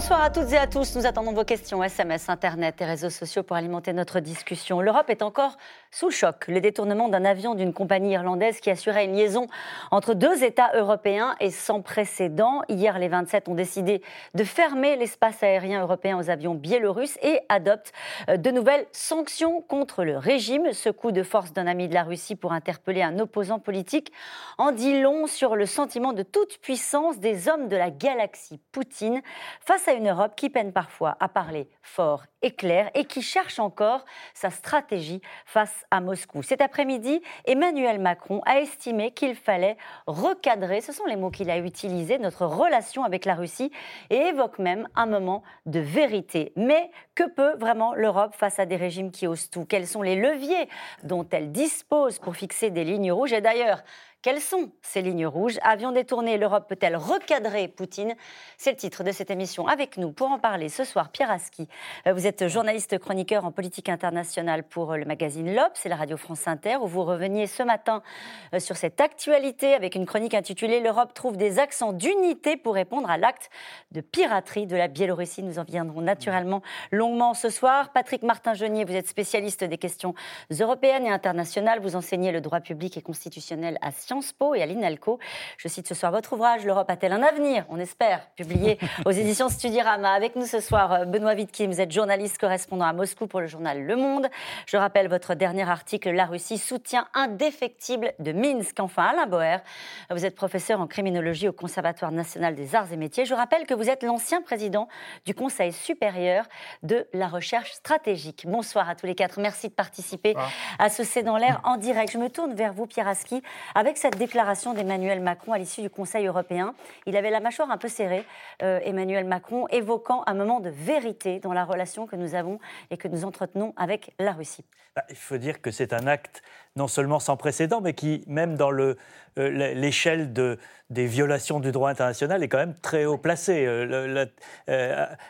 Bonsoir à toutes et à tous. Nous attendons vos questions, SMS, Internet et réseaux sociaux pour alimenter notre discussion. L'Europe est encore sous le choc. Le détournement d'un avion d'une compagnie irlandaise qui assurait une liaison entre deux États européens est sans précédent. Hier, les 27 ont décidé de fermer l'espace aérien européen aux avions biélorusses et adoptent euh, de nouvelles sanctions contre le régime. Ce coup de force d'un ami de la Russie pour interpeller un opposant politique en dit long sur le sentiment de toute puissance des hommes de la galaxie Poutine face à une Europe qui peine parfois à parler fort et clair et qui cherche encore sa stratégie face à Moscou. Cet après-midi, Emmanuel Macron a estimé qu'il fallait recadrer, ce sont les mots qu'il a utilisés, notre relation avec la Russie et évoque même un moment de vérité. Mais que peut vraiment l'Europe face à des régimes qui osent tout? Quels sont les leviers dont elle dispose pour fixer des lignes rouges? Et d'ailleurs, quelles sont ces lignes rouges? Avions détourné, l'Europe peut-elle recadrer Poutine? C'est le titre de cette émission. Avec nous pour en parler ce soir, Pierre Aski. Euh, vous êtes journaliste chroniqueur en politique internationale pour euh, le magazine L'Obs et la radio France Inter, où vous reveniez ce matin euh, sur cette actualité avec une chronique intitulée L'Europe trouve des accents d'unité pour répondre à l'acte de piraterie de la Biélorussie. Nous en viendrons naturellement longuement ce soir. Patrick Martin-Genier, vous êtes spécialiste des questions européennes et internationales. Vous enseignez le droit public et constitutionnel à Po et à l'INALCO. Je cite ce soir votre ouvrage L'Europe a-t-elle un avenir? On espère, publié aux éditions Studirama. Avec nous ce soir, euh, Benoît Vitkin, vous êtes journaliste correspondant à Moscou pour le journal Le Monde. Je rappelle votre dernier article La Russie soutient indéfectible de Minsk. Enfin, Alain Boer, vous êtes professeur en criminologie au Conservatoire national des arts et métiers. Je rappelle que vous êtes l'ancien président du Conseil supérieur de la recherche stratégique. Bonsoir à tous les quatre. Merci de participer à ce C'est dans l'air en direct. Je me tourne vers vous, Pierre Aski, avec cette déclaration d'Emmanuel Macron à l'issue du Conseil européen. Il avait la mâchoire un peu serrée, euh, Emmanuel Macron, évoquant un moment de vérité dans la relation que nous avons et que nous entretenons avec la Russie. Bah, il faut dire que c'est un acte non seulement sans précédent, mais qui, même dans euh, l'échelle des violations du droit international, est quand même très haut placé. Euh,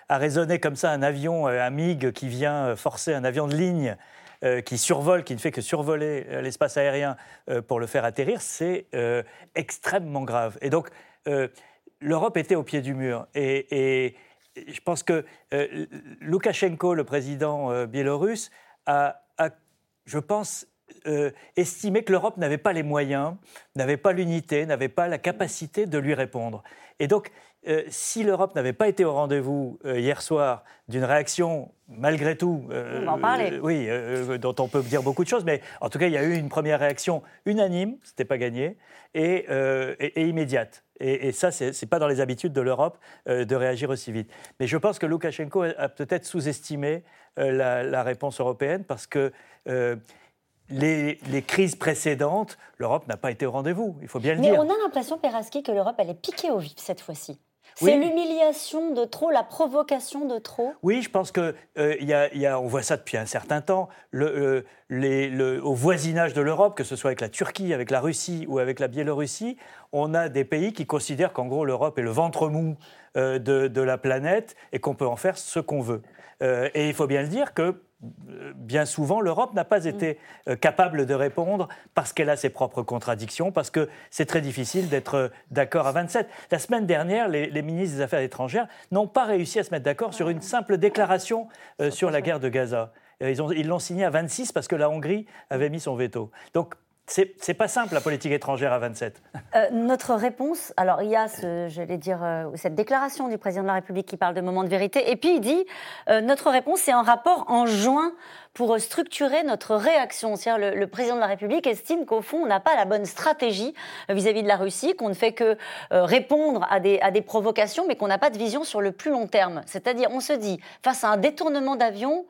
à raisonner comme ça un avion, un MiG qui vient forcer un avion de ligne euh, qui survole, qui ne fait que survoler euh, l'espace aérien euh, pour le faire atterrir, c'est extrêmement grave. Et donc, l'Europe était au pied du mur. Et, je pense que Loukachenko, le président biélorusse, a, je pense, estimé que l'Europe n'avait pas les moyens, n'avait pas l'unité, n'avait pas la capacité de lui répondre. Et donc, euh, si l'Europe n'avait pas été au rendez-vous euh, hier soir d'une réaction, malgré tout, euh, on en oui, dont on peut dire beaucoup de choses, mais en tout cas, il y a eu une première réaction unanime, ce n'était pas gagné, et, immédiate. Et, ça, ce n'est pas dans les habitudes de l'Europe de réagir aussi vite. Mais je pense que Loukachenko a peut-être sous-estimé la, réponse européenne parce que les, crises précédentes, l'Europe n'a pas été au rendez-vous, il faut bien le dire. Mais on a l'impression, Peraski, que l'Europe, elle est piquée au vif cette fois-ci. C'est l'humiliation de trop, la provocation de trop Oui, je pense que euh, y a, on voit ça depuis un certain temps. Le, euh, au voisinage de l'Europe, que ce soit avec la Turquie, avec la Russie ou avec la Biélorussie, on a des pays qui considèrent qu'en gros l'Europe est le ventre mou euh, de, la planète et qu'on peut en faire ce qu'on veut. et il faut bien le dire que bien souvent, l'Europe n'a pas été euh, capable de répondre parce qu'elle a ses propres contradictions, parce que c'est très difficile d'être euh, d'accord à 27. La semaine dernière, les, ministres des Affaires étrangères n'ont pas réussi à se mettre d'accord sur une simple déclaration euh, sur la guerre de Gaza. Ils l'ont signé à 26 parce que la Hongrie avait mis son veto. Donc c'est pas simple la politique étrangère à 27. Euh, notre réponse, alors il y a, ce, dire, euh, cette déclaration du président de la République qui parle de moment de vérité, et puis il dit euh, notre réponse c'est un rapport en juin pour structurer notre réaction. C'est-à-dire le, président de la République estime qu'au fond on n'a pas la bonne stratégie vis-à-vis de la Russie, qu'on ne fait que répondre à des, à des provocations, mais qu'on n'a pas de vision sur le plus long terme. C'est-à-dire on se dit face à un détournement d'avion,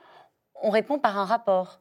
on répond par un rapport.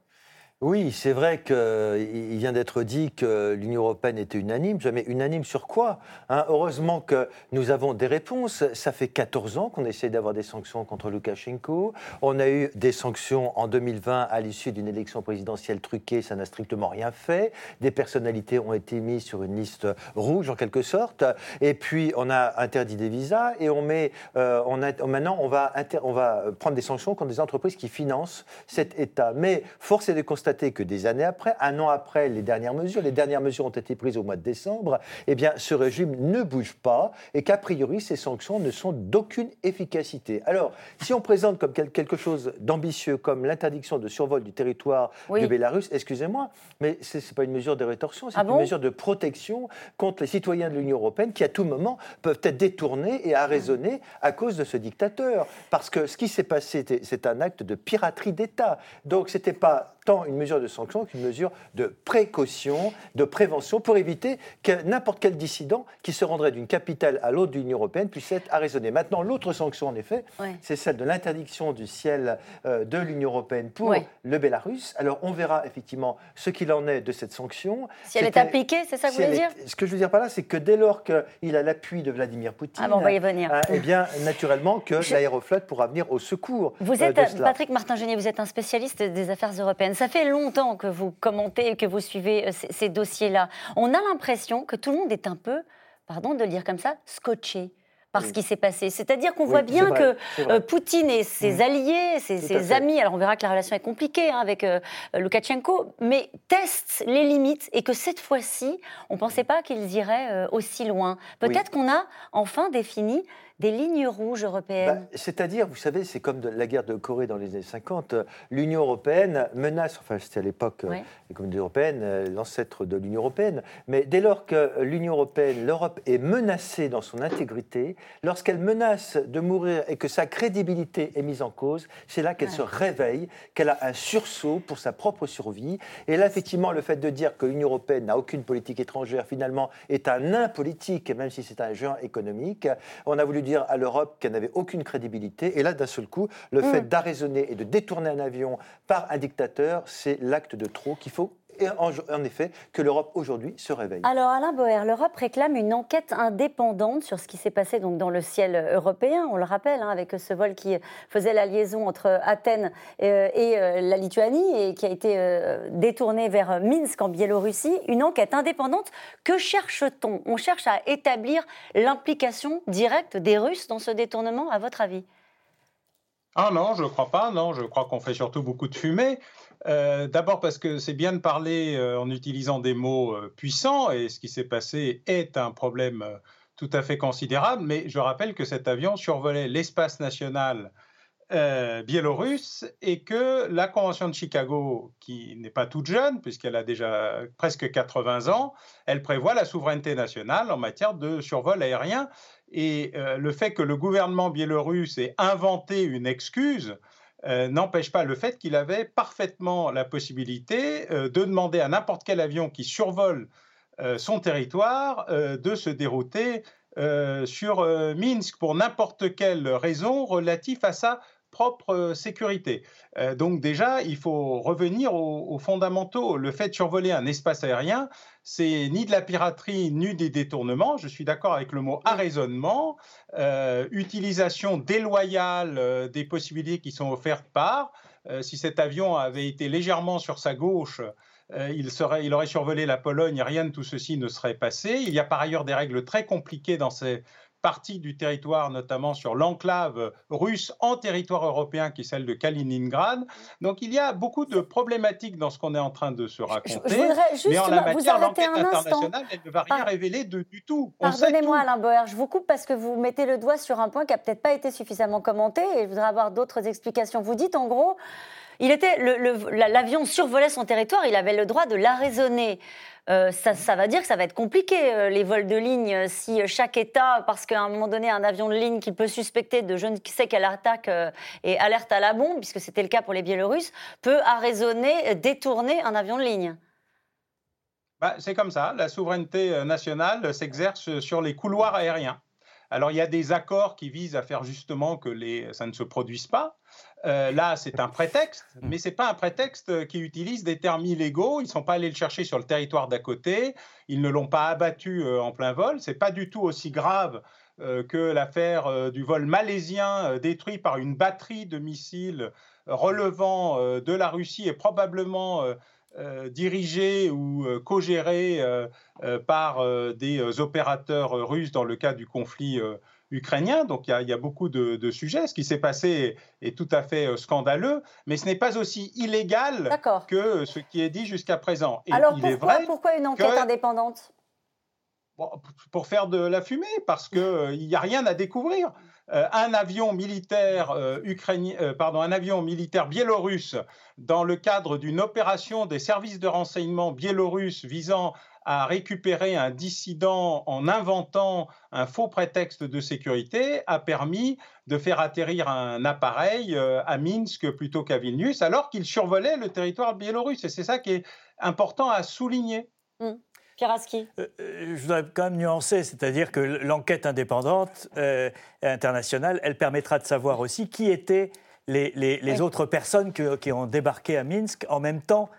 Oui, c'est vrai qu'il vient d'être dit que l'Union européenne était unanime. Mais unanime sur quoi hein? Heureusement que nous avons des réponses. Ça fait 14 ans qu'on essaie d'avoir des sanctions contre Loukachenko. On a eu des sanctions en 2020 à l'issue d'une élection présidentielle truquée. Ça n'a strictement rien fait. Des personnalités ont été mises sur une liste rouge, en quelque sorte. Et puis, on a interdit des visas. Et on met, euh, maintenant, on va, on va prendre des sanctions contre des entreprises qui financent cet État. Mais force est de constater constater que des années après, un an après les dernières mesures, les dernières mesures ont été prises au mois de décembre, eh bien, ce régime ne bouge pas et qu'a priori, ces sanctions ne sont d'aucune efficacité. Alors, si on présente comme quelque chose d'ambitieux, comme l'interdiction de survol du territoire du Bélarus, excusez-moi, mais ce n'est pas une mesure de rétorsion, c'est ah une mesure de protection contre les citoyens de l'Union européenne qui, à tout moment, peuvent être détournés et arraisonnés à cause de ce dictateur. Parce que ce qui s'est passé, c'est un acte de piraterie d'État. Donc, ce n'était pas tant une mesure de sanction qu'une mesure de précaution, de prévention, pour éviter que n'importe quel dissident qui se rendrait d'une capitale à l'autre de l'Union européenne puisse être arraisonné. Maintenant, l'autre sanction, en effet, c'est celle de l'interdiction du ciel euh, de l'Union européenne pour le Bélarus. Alors, on verra effectivement ce qu'il en est de cette sanction. Si elle est appliquée, c'est ça que vous voulez dire Ce que je veux dire par là, c'est que dès lors qu'il a l'appui de Vladimir Poutine, ah on va y venir. Euh, eh bien, naturellement, que l'aéroflotte pourra venir au secours. Vous euh, êtes, Patrick Martin-Genier, vous êtes un spécialiste des affaires européennes. Ça fait longtemps que vous commentez et que vous suivez ces dossiers-là. On a l'impression que tout le monde est un peu, pardon de le dire comme ça, scotché par ce qui s'est passé. C'est-à-dire qu'on voit bien que euh, Poutine et ses mmh. alliés, ses, amis, alors on verra que la relation est compliquée hein, avec euh, Loukachenko, mais testent les limites et que cette fois-ci, on ne pensait pas qu'ils iraient euh, aussi loin. Peut-être qu'on a enfin défini des lignes rouges européennes bah, C'est-à-dire, vous savez, c'est comme de la guerre de Corée dans les années 50. L'Union européenne menace, enfin c'était à l'époque oui. les communautés européennes, l'ancêtre de l'Union européenne, mais dès lors que l'Union européenne, l'Europe est menacée dans son intégrité, lorsqu'elle menace de mourir et que sa crédibilité est mise en cause, c'est là qu'elle se réveille, qu'elle a un sursaut pour sa propre survie. Et là, effectivement, le fait de dire que l'Union européenne n'a aucune politique étrangère, finalement, est un nain politique, même si c'est un géant économique. On a voulu dire à l'Europe qu'elle n'avait aucune crédibilité. Et là, d'un seul coup, le mm. fait d'arraisonner et de détourner un avion par un dictateur, c'est l'acte de trop qu'il faut et en, effet que l'Europe aujourd'hui se réveille. Alors Alain Boer, l'Europe réclame une enquête indépendante sur ce qui s'est passé donc dans le ciel européen. On le rappelle hein, avec ce vol qui faisait la liaison entre Athènes euh, et, euh, la Lituanie et qui a été euh, détourné vers Minsk en Biélorussie. Une enquête indépendante. Que cherche-t-on? On cherche à établir l'implication directe des Russes dans ce détournement, à votre avis? Ah non, je ne crois pas. Non, je crois qu'on fait surtout beaucoup de fumée. Euh, d'abord parce que c'est bien de parler euh, en utilisant des mots euh, puissants et ce qui s'est passé est un problème tout à fait considérable. Mais je rappelle que cet avion survolait l'espace national biélorusse et que la Convention de Chicago, qui n'est pas toute jeune puisqu'elle a déjà presque 80 ans, elle prévoit la souveraineté nationale en matière de survol aérien. Et le fait que le gouvernement biélorusse ait inventé une excuse, euh, n'empêche pas le fait qu'il avait parfaitement la possibilité euh, de demander à n'importe quel avion qui survole euh, son territoire de se dérouter sur Minsk pour n'importe quelle raison relative à sa propre sécurité. donc déjà, il faut revenir aux, fondamentaux. Le fait de survoler un espace aérien, c'est ni de la piraterie ni des détournements. Je suis d'accord avec le mot arraisonnement, utilisation déloyale des possibilités qui sont offertes par. si cet avion avait été légèrement sur sa gauche, il, serait, il aurait survolé la Pologne rien de tout ceci ne serait passé. Il y a par ailleurs des règles très compliquées dans ces partie du territoire, notamment sur l'enclave russe en territoire européen, qui est celle de Kaliningrad. Donc il y a beaucoup de problématiques dans ce qu'on est en train de se raconter. Je, mais en la matière, l'enquête internationale, elle ne va rien révéler de, du tout. Pardonnez-moi, Alain Boer, je vous coupe parce que vous mettez le doigt sur un point qui n'a peut-être pas été suffisamment commenté et je voudrais avoir d'autres explications. Vous dites en gros, il était l'avion survolait son territoire, il avait le droit de l'arraisonner. Euh, ça, va dire que ça va être compliqué, euh, les vols de ligne, euh, si chaque État, parce qu'à un moment donné, un avion de ligne qu'il peut suspecter de je ne sais quelle attaque et alerte à la bombe, puisque c'était le cas pour les Biélorusses, peut arraisonner, détourner un avion de ligne. Bah, c'est comme ça, la souveraineté nationale s'exerce sur les couloirs aériens. Alors il y a des accords qui visent à faire justement que les, ça ne se produise pas. Euh, là, c'est un prétexte, mais ce n'est pas un prétexte qui utilise des termes illégaux. Ils ne sont pas allés le chercher sur le territoire d'à côté. Ils ne l'ont pas abattu euh, en plein vol. Ce n'est pas du tout aussi grave euh, que l'affaire du vol malaisien détruit par une batterie de missiles relevant de la Russie et probablement dirigé ou co-géré par des opérateurs russes dans le cadre du conflit ukrainien. Donc il y a, beaucoup de, sujets. Ce qui s'est passé est, tout à fait scandaleux, mais ce n'est pas aussi illégal que ce qui est dit jusqu'à présent. Alors pourquoi, une enquête indépendante? Pour faire de la fumée, parce qu'il n'y a rien à découvrir. Euh, un avion militaire euh, ukrainien, euh, pardon, un avion militaire biélorusse dans le cadre d'une opération des services de renseignement biélorusses visant à récupérer un dissident en inventant un faux prétexte de sécurité a permis de faire atterrir un appareil à Minsk plutôt qu'à Vilnius alors qu'il survolait le territoire biélorusse. Et c'est ça qui est important à souligner. Mmh. Euh, euh, je voudrais quand même nuancer, c'est-à-dire que l'enquête indépendante euh, internationale, elle permettra de savoir aussi qui étaient les, autres personnes qui ont débarqué à Minsk en même temps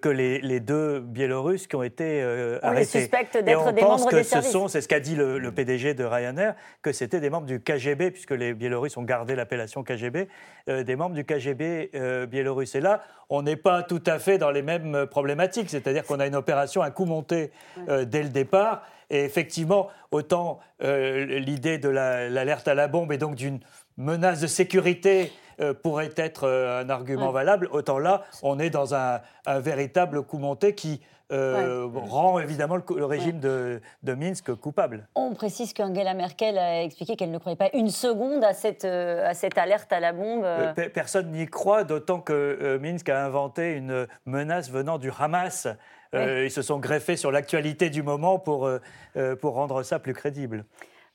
que les, deux Biélorusses qui ont été euh, on arrêtés. Les suspecte d'être des membres que ce sont, c'est ce qu'a dit le, PDG de Ryanair, que c'était des membres du KGB, puisque les Biélorusses ont gardé l'appellation KGB, euh, des membres du KGB biélorusse. Et là, on n'est pas tout à fait dans les mêmes problématiques, c'est-à-dire qu'on a une opération à coup monté dès le départ. Et effectivement, autant l'idée de l'alerte à la bombe et donc d'une menace de sécurité euh, pourrait être euh, un argument valable, autant là, on est dans un, véritable coup monté qui euh, rend évidemment le, régime de, Minsk coupable. On précise qu'Angela Merkel a expliqué qu'elle ne croyait pas une seconde à cette, à cette alerte à la bombe. Personne n'y croit, d'autant que Minsk a inventé une menace venant du Hamas. ils se sont greffés sur l'actualité du moment pour, pour rendre ça plus crédible.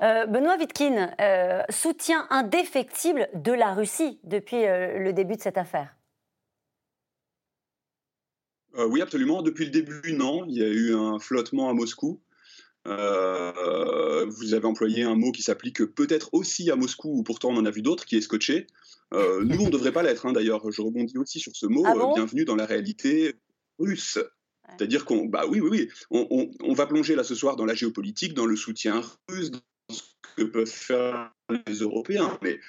Euh, Benoît Wittkin, euh, soutien indéfectible de la Russie depuis euh, le début de cette affaire Oui, absolument. Depuis le début, non. Il y a eu un flottement à Moscou. vous avez employé un mot qui s'applique peut-être aussi à Moscou, où pourtant on en a vu d'autres, qui est scotché. nous, on ne devrait pas l'être, hein, d'ailleurs. Je rebondis aussi sur ce mot. Ah bienvenue dans la réalité russe. C'est-à-dire qu'on, bah oui, oui, oui, on, on, va plonger là ce soir dans la géopolitique, dans le soutien russe, que peuvent faire les Européens. Mais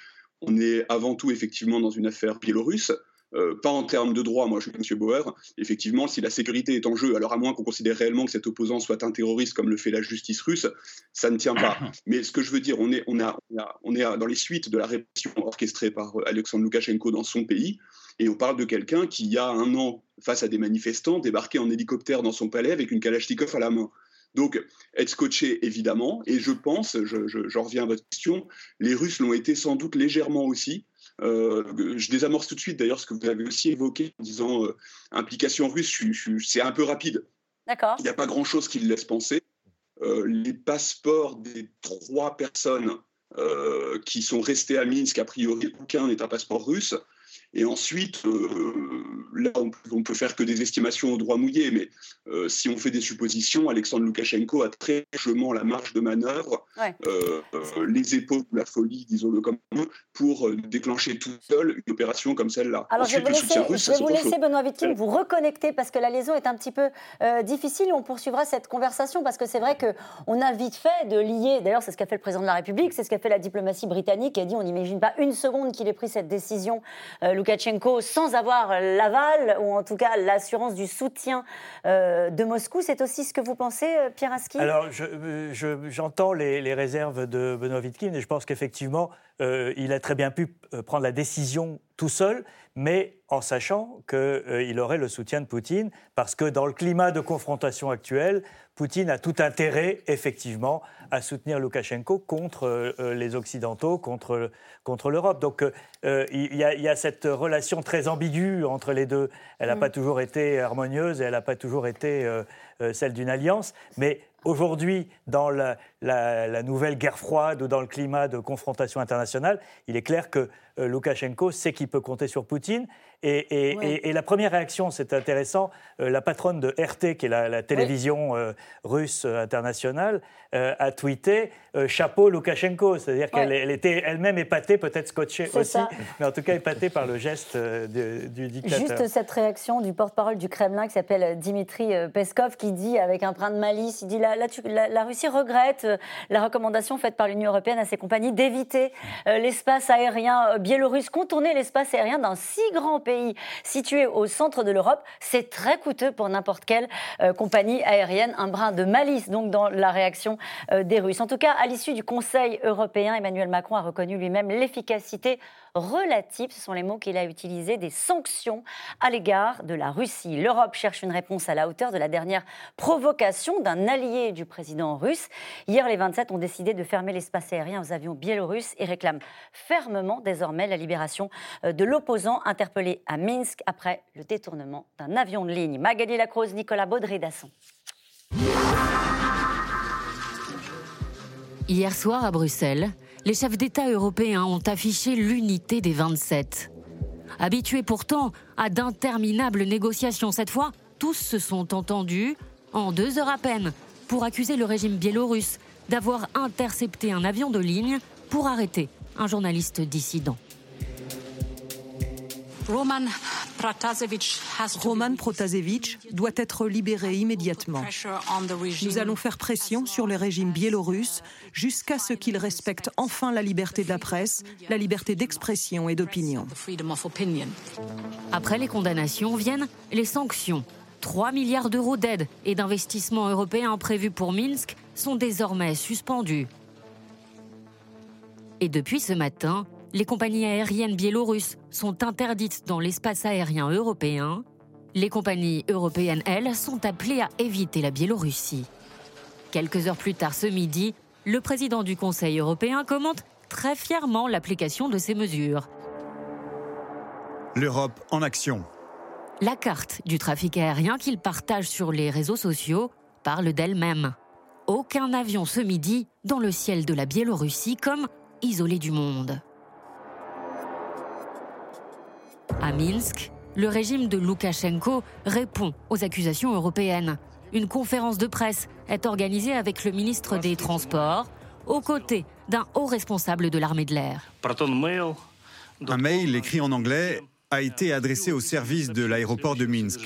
on est avant tout effectivement dans une affaire biélorusse. Euh, pas en termes de droit, moi je suis M. Bauer. Effectivement, si la sécurité est en jeu, alors à moins qu'on considère réellement que cet opposant soit un terroriste comme le fait la justice russe, ça ne tient pas. Mais ce que je veux dire, on est, on a, on est dans les suites de la répression orchestrée par Alexandre Loukachenko dans son pays, et on parle de quelqu'un qui, il y a un an, face à des manifestants, débarquait en hélicoptère dans son palais avec une Kalachnikov à la main. Donc, être scotché, évidemment, et je pense, j'en reviens à votre question, les Russes l'ont été sans doute légèrement aussi. Euh, je désamorce tout de suite d'ailleurs ce que vous avez aussi évoqué en disant euh, implication russe, c'est un peu rapide. D'accord. Il n'y a pas grand-chose qui le laisse penser. Euh, les passeports des trois personnes qui sont restées à Minsk, a priori, aucun n'est un passeport russe. Et ensuite, euh, là, on, peut faire que des estimations au droit mouillé, mais euh, si on fait des suppositions, Alexandre Loukachenko a très largement la marge de manœuvre, euh, les épaules la folie, disons-le comme pour déclencher tout seul une opération comme celle-là. Alors, je vais vous laisser, Benoît Wittgen, vous reconnecter parce que la liaison est un petit peu difficile. On poursuivra cette conversation parce que c'est vrai qu'on a vite fait de lier, d'ailleurs, c'est ce qu'a fait le président de la République, c'est ce qu'a fait la diplomatie britannique, qui a dit on n'imagine pas une seconde qu'il ait pris cette décision Loukachenko sans avoir l'aval ou en tout cas l'assurance du soutien euh, de Moscou. C'est aussi ce que vous pensez, euh, Pierre Aski? Alors, j'entends les, réserves de Benoît Wittkin et je pense qu'effectivement, euh, il a très bien pu prendre la décision tout seul, mais en sachant qu'il aurait le soutien de Poutine, parce que dans le climat de confrontation actuel, Poutine a tout intérêt, effectivement, à soutenir Loukachenko contre euh, les Occidentaux, contre, contre l'Europe. Donc euh, il, y a, cette relation très ambiguë entre les deux. Elle n'a mm. pas toujours été harmonieuse et elle n'a pas toujours été euh, celle d'une alliance. Mais aujourd'hui, dans la, la, nouvelle guerre froide ou dans le climat de confrontation internationale, il est clair que Loukachenko sait qu'il peut compter sur Poutine. Et, la première réaction, c'est intéressant, la patronne de RT, qui est la, télévision russe internationale, euh, a tweeté euh, chapeau Loukachenko, c'est-à-dire qu'elle était elle-même épatée, peut-être scotchée aussi, mais en tout cas épatée par le geste euh, du dictateur. Juste cette réaction du porte-parole du Kremlin qui s'appelle Dimitri Peskov qui dit avec un brin de malice, il dit la, la, Russie regrette la recommandation faite par l'Union européenne à ces compagnies d'éviter l'espace aérien biélorusse, contourner l'espace aérien d'un si grand pays situé au centre de l'Europe, c'est très coûteux pour n'importe quelle compagnie aérienne. Un brin de malice donc dans la réaction des Russes. En tout cas, à l'issue du Conseil européen, Emmanuel Macron a reconnu lui-même l'efficacité relative, ce sont les mots qu'il a utilisés, des sanctions à l'égard de la Russie. L'Europe cherche une réponse à la hauteur de la dernière provocation d'un allié du président russe. Hier, les 27 ont décidé de fermer l'espace aérien aux avions biélorusses et réclament fermement désormais la libération euh, de l'opposant interpellé à Minsk après le détournement d'un avion de ligne. Magali Lacroze, Nicolas Baudry-Dasson. Hier soir à Bruxelles, les chefs d'État européens ont affiché l'unité des 27. Habitués pourtant à d'interminables négociations cette fois, tous se sont entendus en deux heures à peine pour accuser le régime biélorusse d'avoir intercepté un avion de ligne pour arrêter un journaliste dissident. Roman Protasevich doit être libéré immédiatement. Nous allons faire pression sur le régime biélorusse jusqu'à ce qu'il respecte enfin la liberté de la presse, la liberté d'expression et d'opinion. Après les condamnations viennent les sanctions. 3 milliards d'euros d'aide et d'investissements européens prévus pour Minsk sont désormais suspendus. Et depuis ce matin, les compagnies aériennes biélorusses sont interdites dans l'espace aérien européen. Les compagnies européennes, elles, sont appelées à éviter la Biélorussie. Quelques heures plus tard ce midi, le président du Conseil européen commente très fièrement l'application de ces mesures. L'Europe en action. La carte du trafic aérien qu'il partage sur les réseaux sociaux parle d'elle-même. Aucun avion ce midi dans le ciel de la Biélorussie comme isolé du monde. À Minsk, le régime de Loukachenko répond aux accusations européennes. Une conférence de presse est organisée avec le ministre des Transports, aux côtés d'un haut responsable de l'armée de l'air. Un mail écrit en anglais a été adressé au service de l'aéroport de Minsk.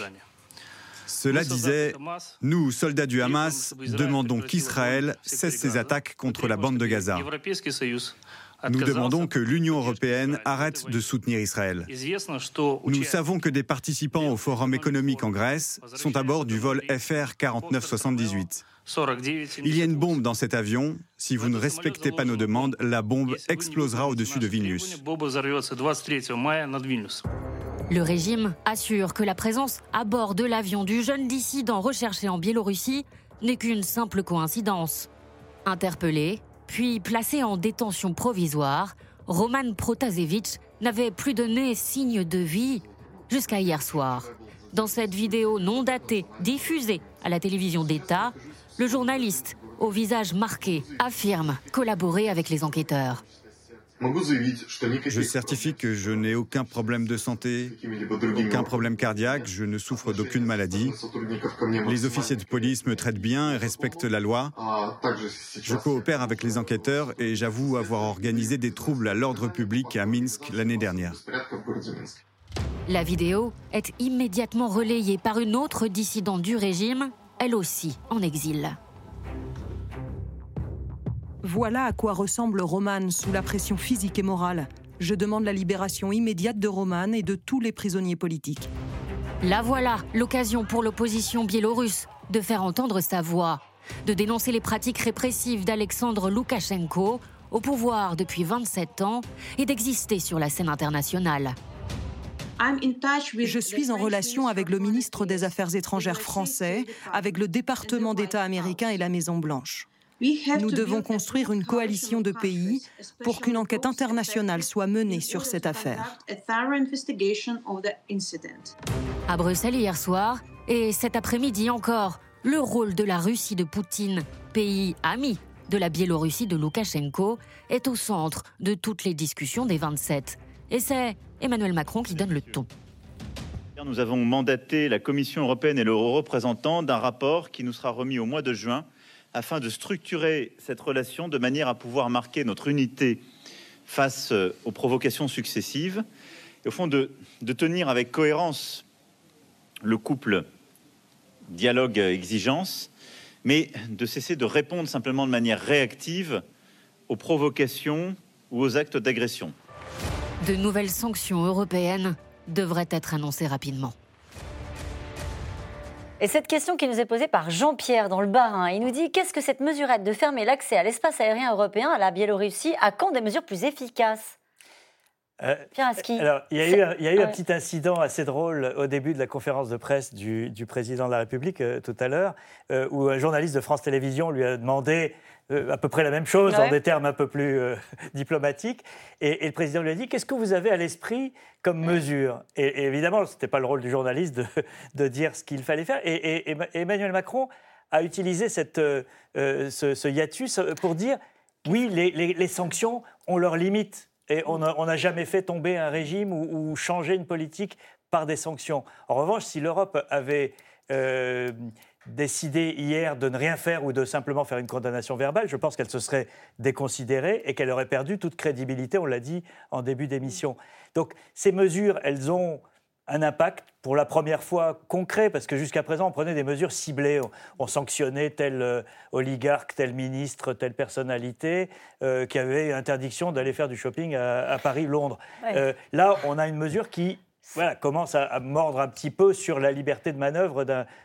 Cela disait Nous, soldats du Hamas, demandons qu'Israël cesse ses attaques contre la bande de Gaza. Nous demandons que l'Union européenne arrête de soutenir Israël. Nous savons que des participants au Forum économique en Grèce sont à bord du vol FR 4978. Il y a une bombe dans cet avion. Si vous ne respectez pas nos demandes, la bombe explosera au-dessus de Vilnius. Le régime assure que la présence à bord de l'avion du jeune dissident recherché en Biélorussie n'est qu'une simple coïncidence. Interpellé, puis placé en détention provisoire, Roman Protasevich n'avait plus donné signe de vie jusqu'à hier soir. Dans cette vidéo non datée diffusée à la télévision d'État, le journaliste, au visage marqué, affirme collaborer avec les enquêteurs. Je certifie que je n'ai aucun problème de santé, aucun problème cardiaque, je ne souffre d'aucune maladie. Les officiers de police me traitent bien et respectent la loi. Je coopère avec les enquêteurs et j'avoue avoir organisé des troubles à l'ordre public à Minsk l'année dernière. La vidéo est immédiatement relayée par une autre dissidente du régime, elle aussi en exil. Voilà à quoi ressemble Roman sous la pression physique et morale. Je demande la libération immédiate de Roman et de tous les prisonniers politiques. La voilà, l'occasion pour l'opposition biélorusse de faire entendre sa voix, de dénoncer les pratiques répressives d'Alexandre Loukachenko, au pouvoir depuis 27 ans, et d'exister sur la scène internationale. Je suis en relation avec le ministre des Affaires étrangères français, avec le département d'État américain et la Maison-Blanche. Nous devons construire une coalition de pays pour qu'une enquête internationale soit menée sur cette affaire. À Bruxelles hier soir et cet après-midi encore, le rôle de la Russie de Poutine, pays ami de la Biélorussie de Loukachenko, est au centre de toutes les discussions des 27. Et c'est Emmanuel Macron qui donne le ton. Nous avons mandaté la Commission européenne et le représentant d'un rapport qui nous sera remis au mois de juin afin de structurer cette relation de manière à pouvoir marquer notre unité face euh, aux provocations successives et au fond de, tenir avec cohérence le couple dialogue-exigence mais de cesser de répondre simplement de manière réactive aux provocations ou aux actes d'agression. De nouvelles sanctions européennes devraient être annoncées rapidement. Et cette question qui nous est posée par Jean-Pierre dans le Bas-Rhin, il nous dit qu'est-ce que cette mesurette de fermer l'accès à l'espace aérien européen à la Biélorussie À quand des mesures plus efficaces? Euh, alors, il y a eu, un, il y a eu un petit incident assez drôle au début de la conférence de presse du, président de la République euh, tout à l'heure, euh, où un journaliste de France Télévisions lui a demandé à peu près la même chose, en des termes un peu plus diplomatiques. Et, le président lui a dit Qu'est-ce que vous avez à l'esprit comme mesure? Et, évidemment, ce n'était pas le rôle du journaliste de, de dire ce qu'il fallait faire. Et, Emmanuel Macron a utilisé cette, ce, hiatus pour dire Oui, les, les, les sanctions ont leurs limites. Et on n'a jamais fait tomber un régime ou, changer une politique par des sanctions. En revanche, si l'Europe avait euh, décidé hier de ne rien faire ou de simplement faire une condamnation verbale, je pense qu'elle se serait déconsidérée et qu'elle aurait perdu toute crédibilité, on l'a dit en début d'émission. Donc ces mesures, elles ont un impact pour la première fois concret, parce que jusqu'à présent, on prenait des mesures ciblées. On, sanctionnait tel euh, oligarque, tel ministre, telle personnalité euh, qui avait interdiction d'aller faire du shopping à, Paris, Londres. Euh, là, on a une mesure qui voilà, commence à, mordre un petit peu sur la liberté de manœuvre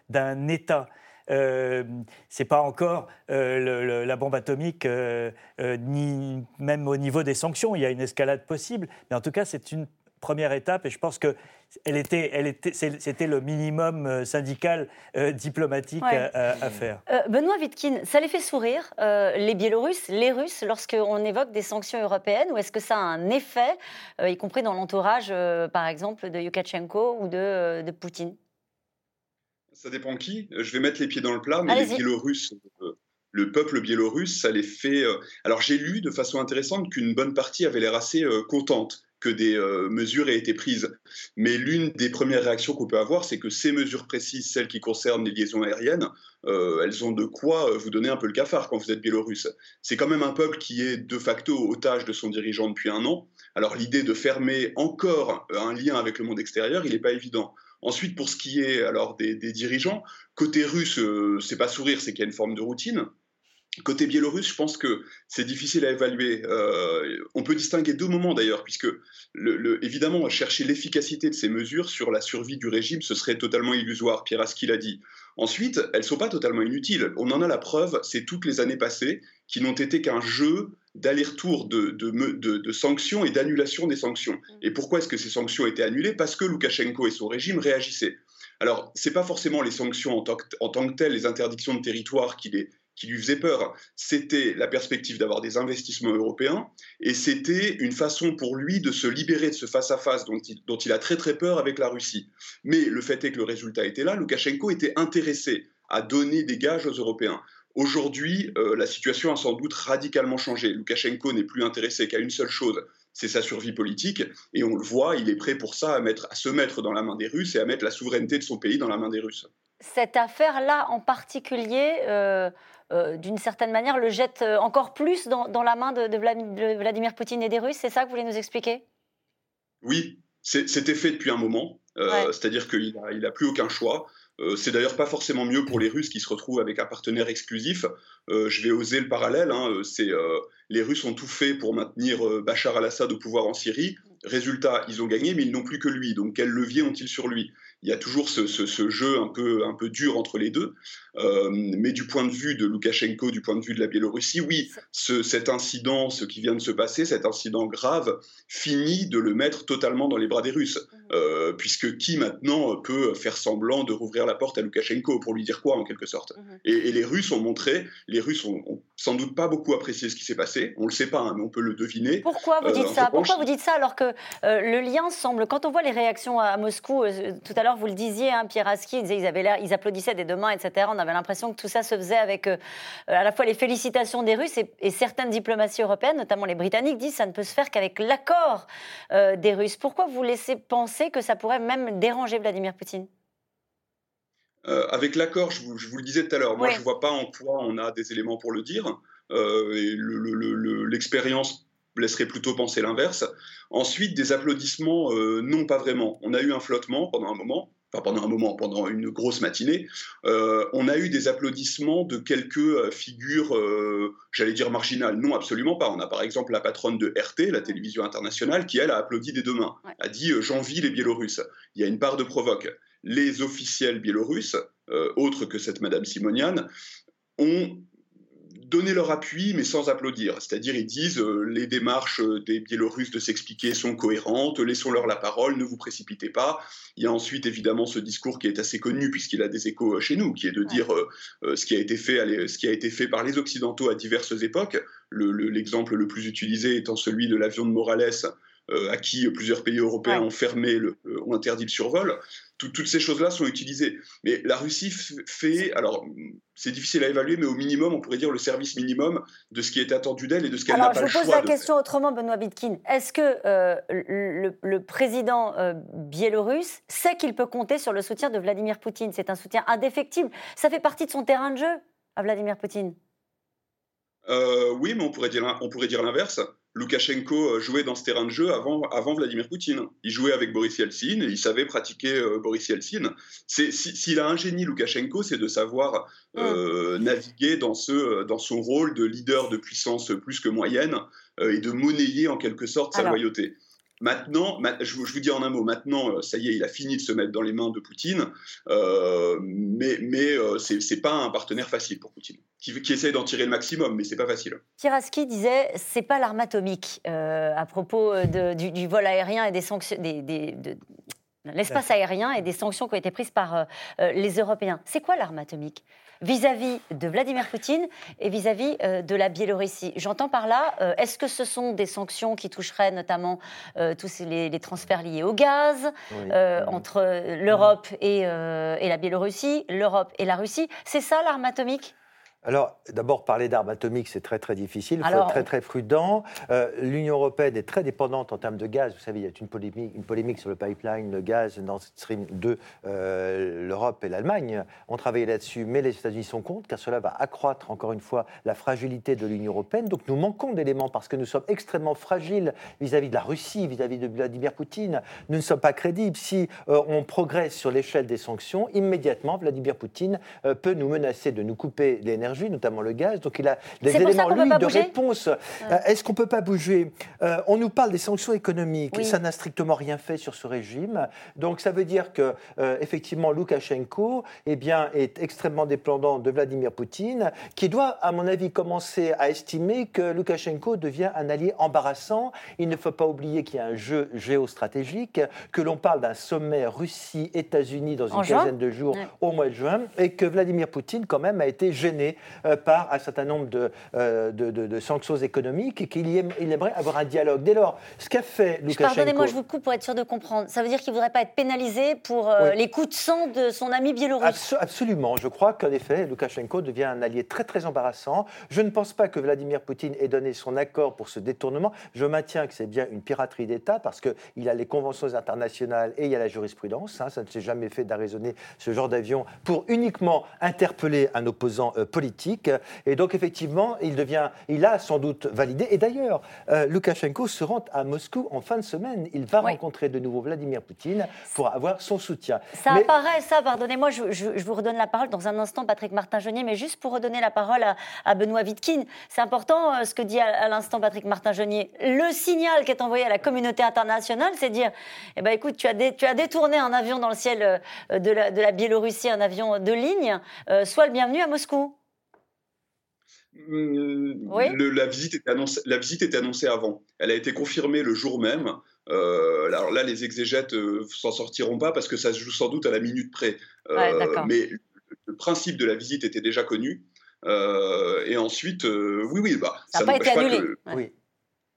d'un État. Euh, c'est pas encore la bombe atomique, ni même au niveau des sanctions. Il y a une escalade possible, mais en tout cas, c'est une première étape et je pense que elle était, elle était, c'était le minimum euh, syndical euh, diplomatique à, faire. Euh, Benoît Wittkin, ça les fait sourire, les Biélorusses, les Russes, lorsqu'on évoque des sanctions européennes, ou est-ce que ça a un effet, y compris dans l'entourage, par exemple, de Yukachenko ou de, de Poutine? Ça dépend qui. Je vais mettre les pieds dans le plat, mais les Biélorusses le peuple biélorusse, ça les fait. Alors j'ai lu de façon intéressante qu'une bonne partie avait l'air assez contente que des euh, mesures aient été prises. Mais l'une des premières réactions qu'on peut avoir, c'est que ces mesures précises, celles qui concernent les liaisons aériennes, euh, elles ont de quoi euh, vous donner un peu le cafard quand vous êtes biélorusse. C'est quand même un peuple qui est de facto otage de son dirigeant depuis un an. Alors l'idée de fermer encore un lien avec le monde extérieur, il n'est pas évident. Ensuite, pour ce qui est alors des, dirigeants, côté russe, c'est pas sourire, c'est qu'il y a une forme de routine. Côté biélorusse, je pense que c'est difficile à évaluer. Euh, on peut distinguer deux moments d'ailleurs, puisque le, évidemment, chercher l'efficacité de ces mesures sur la survie du régime, ce serait totalement illusoire. Pierre Aski l'a dit. Ensuite, elles ne sont pas totalement inutiles. On en a la preuve, c'est toutes les années passées qui n'ont été qu'un jeu d'aller-retour de, de, sanctions et d'annulation des sanctions. Et pourquoi est-ce que ces sanctions étaient annulées? Parce que Loukachenko et son régime réagissaient. Alors, ce n'est pas forcément les sanctions en tant, que, en tant, que, telles, les interdictions de territoire qui les, qui lui faisait peur, c'était la perspective d'avoir des investissements européens, et c'était une façon pour lui de se libérer de ce face-à-face dont, il, a très très peur avec la Russie. Mais le fait est que le résultat était là, Loukachenko était intéressé à donner des gages aux Européens. Aujourd'hui, euh, la situation a sans doute radicalement changé. Loukachenko n'est plus intéressé qu'à une seule chose, c'est sa survie politique, et on le voit, il est prêt pour ça à, se mettre dans la main des Russes et à mettre la souveraineté de son pays dans la main des Russes. Cette affaire-là en particulier, euh, euh, d'une certaine manière, le jette euh, encore plus dans, la main de, Vladimir Poutine et des Russes. C'est ça que vous voulez nous expliquer? Oui, c'était fait depuis un moment. Euh, c'est-à-dire qu'il n'a il a plus aucun choix. c'est d'ailleurs pas forcément mieux pour les Russes qui se retrouvent avec un partenaire exclusif. je vais oser le parallèle. Hein. c'est les Russes ont tout fait pour maintenir Bachar al-Assad au pouvoir en Syrie. Résultat, ils ont gagné, mais ils n'ont plus que lui. Donc quel levier ont-ils sur lui? Il y a toujours ce, jeu un peu, un peu dur entre les deux. Euh, mais du point de vue de Loukachenko, du point de vue de la Biélorussie, oui, cet incident, ce qui vient de se passer, cet incident grave, finit de le mettre totalement dans les bras des Russes. Mmh. Euh, puisque qui maintenant peut faire semblant de rouvrir la porte à Loukachenko pour lui dire quoi en quelque sorte? Mmh. et, les Russes ont montré, les Russes ont, sans doute pas beaucoup apprécié ce qui s'est passé. On le sait pas, hein, mais on peut le deviner. Pourquoi vous dites euh, ça? Pourquoi vous dites ça alors que le lien semble, quand on voit les réactions à, Moscou, tout à l'heure vous le disiez, hein, Pierre Aski, ils, avaient ils applaudissaient des deux mains, etc. On avait l'impression que tout ça se faisait avec euh, à la fois les félicitations des Russes et, certaines diplomaties européennes, notamment les Britanniques, disent que ça ne peut se faire qu'avec l'accord euh, des Russes. Pourquoi vous laissez penser que ça pourrait même déranger Vladimir Poutine? Euh, avec l'accord, je, vous le disais tout à l'heure, moi je ne vois pas en quoi on a des éléments pour le dire. L'expérience laisserait plutôt penser l'inverse. Ensuite, des applaudissements, non pas vraiment. On a eu un flottement pendant un moment, enfin pendant un moment, pendant une grosse matinée, euh, on a eu des applaudissements de quelques euh, figures, euh, j'allais dire marginales. Non, absolument pas. On a par exemple la patronne de RT, la télévision internationale, qui elle a applaudi des deux mains, a dit j'envie les Biélorusses. Il y a une part de provoque. Les officiels biélorusses, autres que cette Madame Simonian, ont donner leur appui, mais sans applaudir. C'est-à-dire, ils disent euh, les démarches euh, des Biélorusses de s'expliquer sont cohérentes, laissons-leur la parole, ne vous précipitez pas. Il y a ensuite évidemment ce discours qui est assez connu puisqu'il a des échos euh, chez nous, qui est de dire ce qui a été fait, ce qui a été fait par les Occidentaux à diverses époques. L'exemple le, plus utilisé étant celui de l'avion de Morales. à qui plusieurs pays européens ont fermé, le, ont interdit le survol toutes ces choses-là sont utilisées. Mais la Russie fait, alors c'est difficile à évaluer, mais au minimum, on pourrait dire le service minimum de ce qui est attendu d'elle et de ce qu'elle n'a pas le choix. Alors je pose la question autrement, Benoît Bitkin. Est-ce que euh, le, président euh, biélorusse sait qu'il peut compter sur le soutien de Vladimir Poutine? C'est un soutien indéfectible. Ça fait partie de son terrain de jeu à Vladimir Poutine. Euh, oui, mais on pourrait dire, on pourrait dire l'inverse. Loukachenko euh, jouait dans ce terrain de jeu avant, avant Vladimir Poutine. Il jouait avec Boris Yeltsin, il savait pratiquer euh, Boris Yeltsin. S'il a un génie, Loukachenko, c'est de savoir euh, naviguer dans, ce, dans son rôle de leader de puissance plus que moyenne et de monnayer en quelque sorte sa loyauté. Maintenant, je vous, dis en un mot, maintenant, ça y est, il a fini de se mettre dans les mains de Poutine, mais, mais ce n'est pas un partenaire facile pour Poutine, qui, qui essaie d'en tirer le maximum, mais c'est pas facile. Tiraski disait, c'est pas l'arme atomique à propos du, vol aérien et des sanctions, des, de, l'espace aérien et des sanctions qui ont été prises par les Européens. C'est quoi l'arme atomique? Vis-à-vis de Vladimir Poutine et vis-à-vis euh, de la Biélorussie. J'entends par là, euh, est-ce que ce sont des sanctions qui toucheraient notamment euh, tous les, transferts liés au gaz entre l'Europe et, et la Biélorussie, l'Europe et la Russie? C'est ça l'arme atomique? Alors, d'abord, parler d'armes atomiques, c'est très très difficile. Il faut être très très prudent. Euh, L'Union européenne est très dépendante en termes de gaz. Vous savez, il y a une polémique, une polémique sur le pipeline, le gaz Nord Stream 2. Euh, L'Europe et l'Allemagne ont travaillé là-dessus, mais les États-Unis sont contre, car cela va accroître encore une fois la fragilité de l'Union européenne. Donc, nous manquons d'éléments parce que nous sommes extrêmement fragiles vis-à-vis de la Russie, vis-à-vis de Vladimir Poutine. Nous ne sommes pas crédibles. Si euh, on progresse sur l'échelle des sanctions, immédiatement, Vladimir Poutine peut nous menacer de nous couper l'énergie notamment le gaz. Donc il a des éléments, lui, de réponse. Euh, est-ce qu'on ne peut pas bouger euh, On nous parle des sanctions économiques. Ça n'a strictement rien fait sur ce régime. Donc ça veut dire que, euh, effectivement, Loukachenko eh bien, est extrêmement dépendant de Vladimir Poutine, qui doit, à mon avis, commencer à estimer que Loukachenko devient un allié embarrassant. Il ne faut pas oublier qu'il y a un jeu géostratégique, que l'on parle d'un sommet Russie-États-Unis dans une quinzaine de jours au mois de juin, et que Vladimir Poutine, quand même, a été gêné par un certain nombre euh, de, de, sanctions économiques et qu'il il aimerait avoir un dialogue. Dès lors, ce qu'a fait Loukachenko... Pardonnez-moi, je vous coupe pour être sûr de comprendre. Ça veut dire qu'il ne voudrait pas être pénalisé pour euh, les coups de sang de son ami biélorusse Absolument. Je crois qu'en effet, Loukachenko devient un allié très très embarrassant. Je ne pense pas que Vladimir Poutine ait donné son accord pour ce détournement. Je maintiens que c'est bien une piraterie d'État parce qu'il a les conventions internationales et il y a la jurisprudence. Hein. Ça ne s'est jamais fait d'arraisonner ce genre d'avion pour uniquement interpeller un opposant politique et donc, effectivement, il, devient, il a sans doute validé. Et d'ailleurs, euh, Loukachenko se rend à Moscou en fin de semaine. Il va rencontrer de nouveau Vladimir Poutine pour avoir son soutien. Ça apparaît, ça, pardonnez-moi, je, vous redonne la parole dans un instant, Patrick Martin-Genier, mais juste pour redonner la parole à, Benoît Wittkin. C'est important euh, ce que dit à, l'instant Patrick Martin-Genier. Le signal qui est envoyé à la communauté internationale, c'est dire eh ben, écoute, tu as, tu as détourné un avion dans le ciel euh, de la, de la Biélorussie, un avion de ligne, sois le bienvenu à Moscou. Euh, la, visite était annoncée, la visite était annoncée avant. Elle a été confirmée le jour même. Euh, alors là, les exégètes euh, s'en sortiront pas parce que ça se joue sans doute à la minute près. mais le principe de la visite était déjà connu. et ensuite, oui, oui, bah, ça n'a pas été annulé. Oui.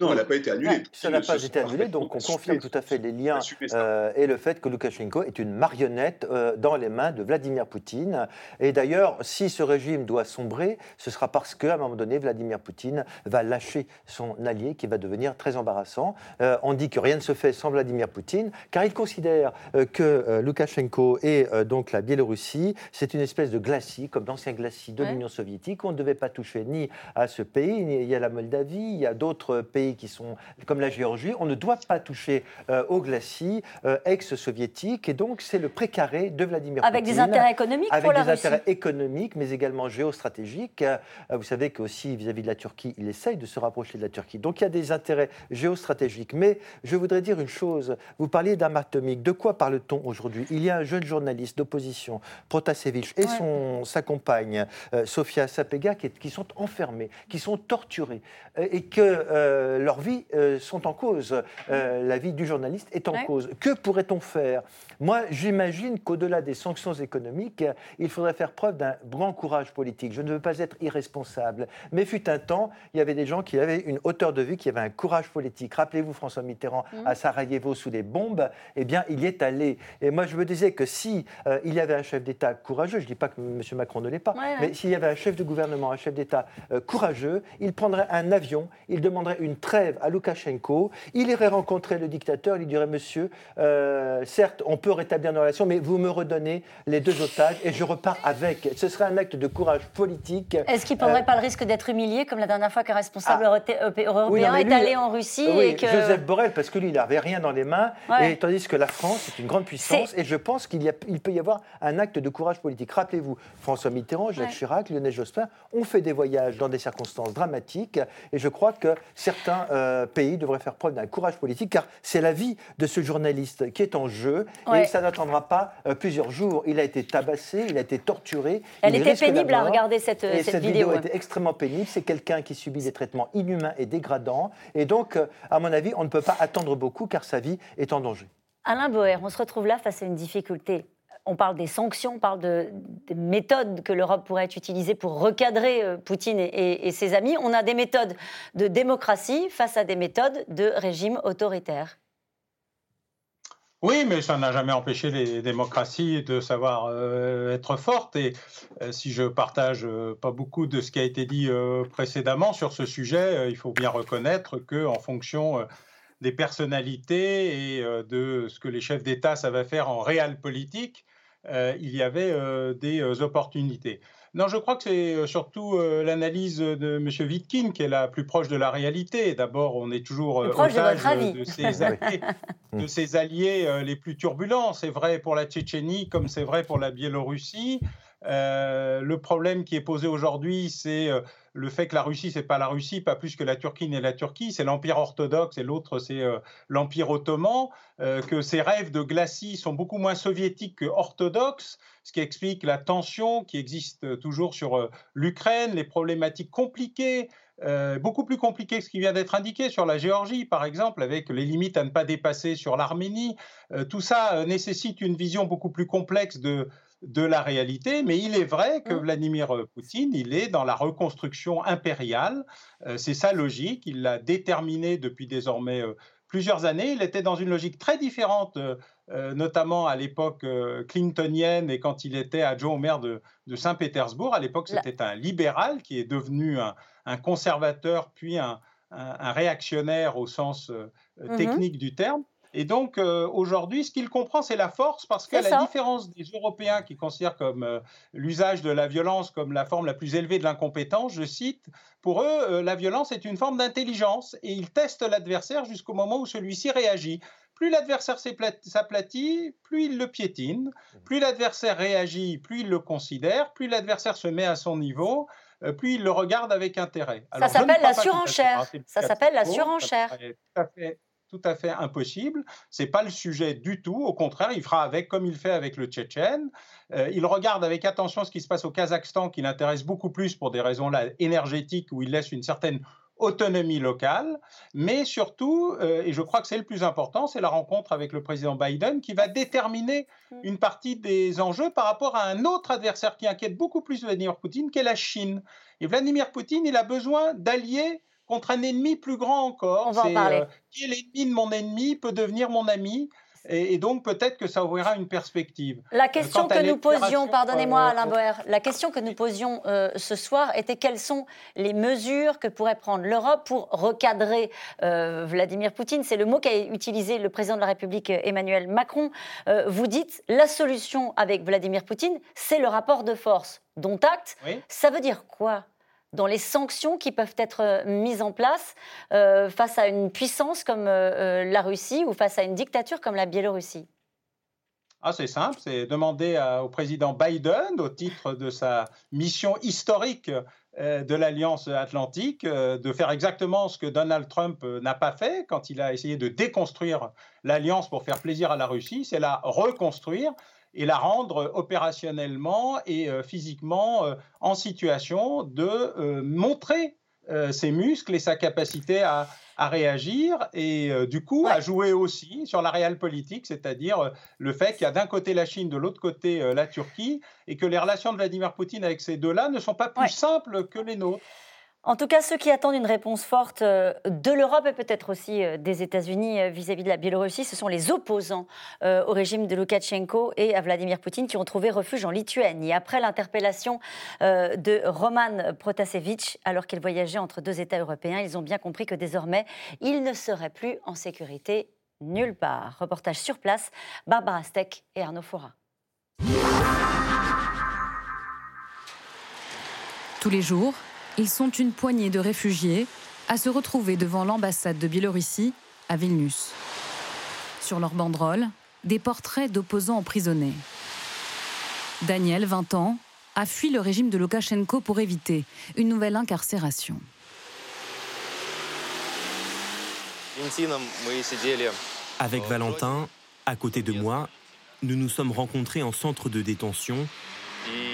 Non, elle n'a pas été annulée. ça n'a pas été annulé, donc on confirme tout à fait les liens euh, et le fait que Loukachenko est une marionnette euh, dans les mains de Vladimir Poutine. Et d'ailleurs, si ce régime doit sombrer, ce sera parce qu'à un moment donné, Vladimir Poutine va lâcher son allié qui va devenir très embarrassant. Euh, on dit que rien ne se fait sans Vladimir Poutine, car il considère que Loukachenko et donc la Biélorussie, c'est une espèce de glacis, comme d'anciens glacis de l'Union soviétique. On ne devait pas toucher ni à ce pays, ni à la Moldavie, il y a d'autres pays pays qui sont comme la Géorgie, on ne doit pas toucher aux glacis ex-soviétiques. Et donc, c'est le précaré de Vladimir Avec Poutine. Avec des intérêts économiques Avec des intérêts économiques, mais également géostratégiques. Vous savez qu'aussi, vis-à-vis de la Turquie, il essaye de se rapprocher de la Turquie. Donc, il y a des intérêts géostratégiques. Mais je voudrais dire une chose. Vous parliez d'armes atomiques. De quoi parle-t-on aujourd'hui? Il y a un jeune journaliste d'opposition, Protasevich, et son, sa compagne, euh, Sofia Sapega, qui, sont enfermés, qui sont torturés, euh, et que euh, leurs vies sont en cause. la vie du journaliste est en cause. Que pourrait-on faire? Moi, j'imagine qu'au-delà des sanctions économiques, il faudrait faire preuve d'un grand courage politique. Je ne veux pas être irresponsable, mais fut un temps, il y avait des gens qui avaient une hauteur de vue, qui avaient un courage politique. Rappelez-vous François Mitterrand mmh. à Sarajevo sous les bombes, eh bien, il y est allé. Et moi, je me disais que si il y avait un chef d'État courageux, je ne dis pas que M. Macron ne l'est pas, mais s'il y avait un chef de gouvernement, un chef d'État euh, courageux, il prendrait un avion, il demanderait une trêve à Loukachenko, il irait rencontrer le dictateur, il lui dirait Monsieur, euh, certes, on peut rétablir nos relations, mais vous me redonnez les deux otages et je repars avec. Ce serait un acte de courage politique. Est-ce qu'il ne prendrait euh, pas le risque d'être humilié, comme la dernière fois qu'un responsable ah, européen est allé en Russie Oui, Joseph Borrell, parce que lui, il n'avait rien dans les mains, et tandis que la France est une grande puissance, et je pense qu'il il peut y avoir un acte de courage politique. Rappelez-vous, François Mitterrand, Jacques Chirac, Lionel Jospin ont fait des voyages dans des circonstances dramatiques et je crois que certains euh, pays devraient faire preuve d'un courage politique car c'est la vie de ce journaliste qui est en jeu et ça n'attendra pas euh, plusieurs jours. Il a été tabassé, il a été torturé. Elle était pénible à regarder cette, et cette, vidéo. était extrêmement pénible. C'est quelqu'un qui subit des traitements inhumains et dégradants et donc, euh, à mon avis, on ne peut pas attendre beaucoup car sa vie est en danger. Alain Boer, on se retrouve là face à une difficulté on parle des sanctions, on parle de, des méthodes que l'Europe pourrait utiliser pour recadrer euh, Poutine et, ses amis. On a des méthodes de démocratie face à des méthodes de régime autoritaire. Oui, mais ça n'a jamais empêché les démocraties de savoir euh, être fortes. Et euh, si je partage pas beaucoup de ce qui a été dit précédemment sur ce sujet, il faut bien reconnaître que, en fonction des personnalités et de ce que les chefs d'État savent faire en réelle politique, il y avait euh, des euh, opportunités. Non, je crois que c'est surtout l'analyse de M. Wittkin qui est la plus proche de la réalité. D'abord, on est toujours proche de, de, ses alliés, de ses alliés les plus turbulents. C'est vrai pour la Tchétchénie comme c'est vrai pour la Biélorussie. Le problème qui est posé aujourd'hui, c'est le fait que la Russie, c'est pas la Russie, pas plus que la Turquie n'est la Turquie, c'est l'Empire orthodoxe et l'autre, c'est euh, l'Empire ottoman, euh, que ces rêves de glacis sont beaucoup moins soviétiques que orthodoxes, ce qui explique la tension qui existe toujours sur euh, l'Ukraine, les problématiques compliquées, beaucoup plus compliquées que ce qui vient d'être indiqué sur la Géorgie, par exemple, avec les limites à ne pas dépasser sur l'Arménie. tout ça nécessite une vision beaucoup plus complexe de, de la réalité, mais il est vrai que mmh. Vladimir euh, Poutine, il est dans la reconstruction impériale. Euh, c'est sa logique, il l'a déterminée depuis désormais euh, plusieurs années. Il était dans une logique très différente, notamment à l'époque clintonienne et quand il était adjoint au maire de, Saint-Pétersbourg. À l'époque, c'était un libéral qui est devenu un, conservateur, puis un, réactionnaire au sens mmh technique du terme. Et donc, euh, aujourd'hui, ce qu'il comprend, c'est la force, parce que la différence des Européens qui considèrent comme euh, l'usage de la violence comme la forme la plus élevée de l'incompétence, je cite, pour eux, euh, la violence est une forme d'intelligence, et ils testent l'adversaire jusqu'au moment où celui-ci réagit. Plus l'adversaire s'aplatit, plus il le piétine. Plus l'adversaire réagit, plus il le considère. Plus l'adversaire se met à son niveau, plus il le regarde avec intérêt. ça s'appelle la surenchère. Ça s'appelle la surenchère tout à fait impossible. C'est pas le sujet du tout. Au contraire, il fera avec comme il fait avec le Tchétchène. Euh, il regarde avec attention ce qui se passe au Kazakhstan, qui l'intéresse beaucoup plus pour des raisons là, énergétiques, où il laisse une certaine autonomie locale, mais surtout, euh, et je crois que c'est le plus important, c'est la rencontre avec le président Biden qui va déterminer mm. une partie des enjeux par rapport à un autre adversaire qui inquiète beaucoup plus Vladimir Poutine, qui est la Chine. Et Vladimir Poutine, il a besoin d'alliés contre un ennemi plus grand encore. On va en parler. Euh, qui est l'ennemi de mon ennemi peut devenir mon ami. Et, donc peut-être que ça ouvrira une perspective. La question que nous posions, pardonnez-moi euh, Alain Boer, la question que nous posions euh, ce soir était quelles sont les mesures que pourrait prendre l'Europe pour recadrer Vladimir Poutine C'est le mot qu'a utilisé le président de la République Emmanuel Macron. vous dites la solution avec Vladimir Poutine, c'est le rapport de force. Dont acte, ça veut dire quoi? Dans les sanctions qui peuvent être euh, mises en place euh, face à une puissance comme la Russie ou face à une dictature comme la Biélorussie? Ah, c'est simple, c'est demander au président Biden, au titre de sa mission historique de l'Alliance atlantique, de faire exactement ce que Donald Trump n'a pas fait quand il a essayé de déconstruire l'Alliance pour faire plaisir à la Russie, c'est la reconstruire et la rendre opérationnellement et euh, physiquement euh, en situation de euh, montrer ses muscles et sa capacité à, réagir et du coup à jouer aussi sur la réelle politique, c'est-à-dire le fait qu'il y a d'un côté la Chine, de l'autre côté la Turquie, et que les relations de Vladimir Poutine avec ces deux-là ne sont pas plus simples que les nôtres. En tout cas, ceux qui attendent une réponse forte euh, de l'Europe et peut-être aussi euh, des États-Unis euh, vis-à-vis de la Biélorussie, ce sont les opposants au régime de Loukachenko et à Vladimir Poutine qui ont trouvé refuge en Lituanie. Après l'interpellation de Roman Protasevich, alors qu'il voyageait entre deux États européens, ils ont bien compris que désormais, ils ne seraient plus en sécurité nulle part. Reportage sur place, Barbara Steck et Arnaud Fora. Tous les jours, ils sont une poignée de réfugiés à se retrouver devant l'ambassade de Biélorussie à Vilnius. Sur leur banderole, des portraits d'opposants emprisonnés. Daniel, 20 ans, a fui le régime de Loukachenko pour éviter une nouvelle incarcération. Avec Valentin, à côté de moi, nous nous sommes rencontrés en centre de détention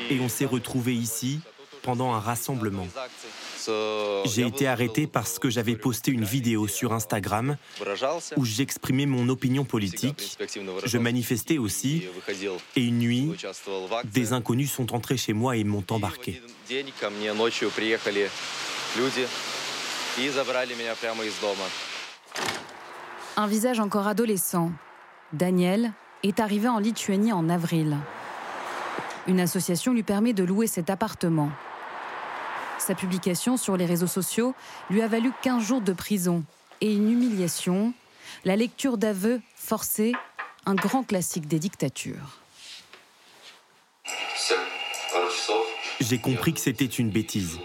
et on s'est retrouvés ici pendant un rassemblement. J'ai été arrêté parce que j'avais posté une vidéo sur Instagram où j'exprimais mon opinion politique. Je manifestais aussi. Et une nuit, des inconnus sont entrés chez moi et m'ont embarqué. Un visage encore adolescent. Daniel est arrivé en Lituanie en avril. Une association lui permet de louer cet appartement. Sa publication sur les réseaux sociaux lui a valu 15 jours de prison et une humiliation, la lecture d'aveux forcés, un grand classique des dictatures. J'ai compris que c'était une bêtise.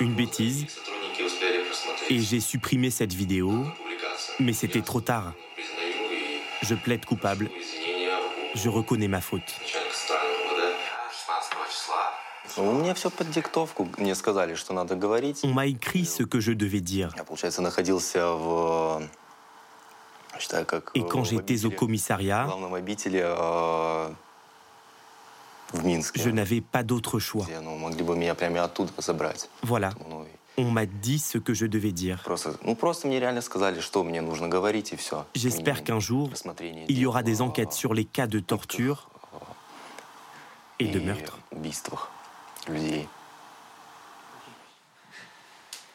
Une bêtise. Et j'ai supprimé cette vidéo, mais c'était trop tard. Je plaide coupable. Je reconnais ma faute. On m'a écrit ce que je devais dire. Et quand j'étais au commissariat, je n'avais pas d'autre choix. Voilà. On m'a dit ce que je devais dire. J'espère qu'un jour, il y aura des enquêtes sur les cas de torture et de meurtre.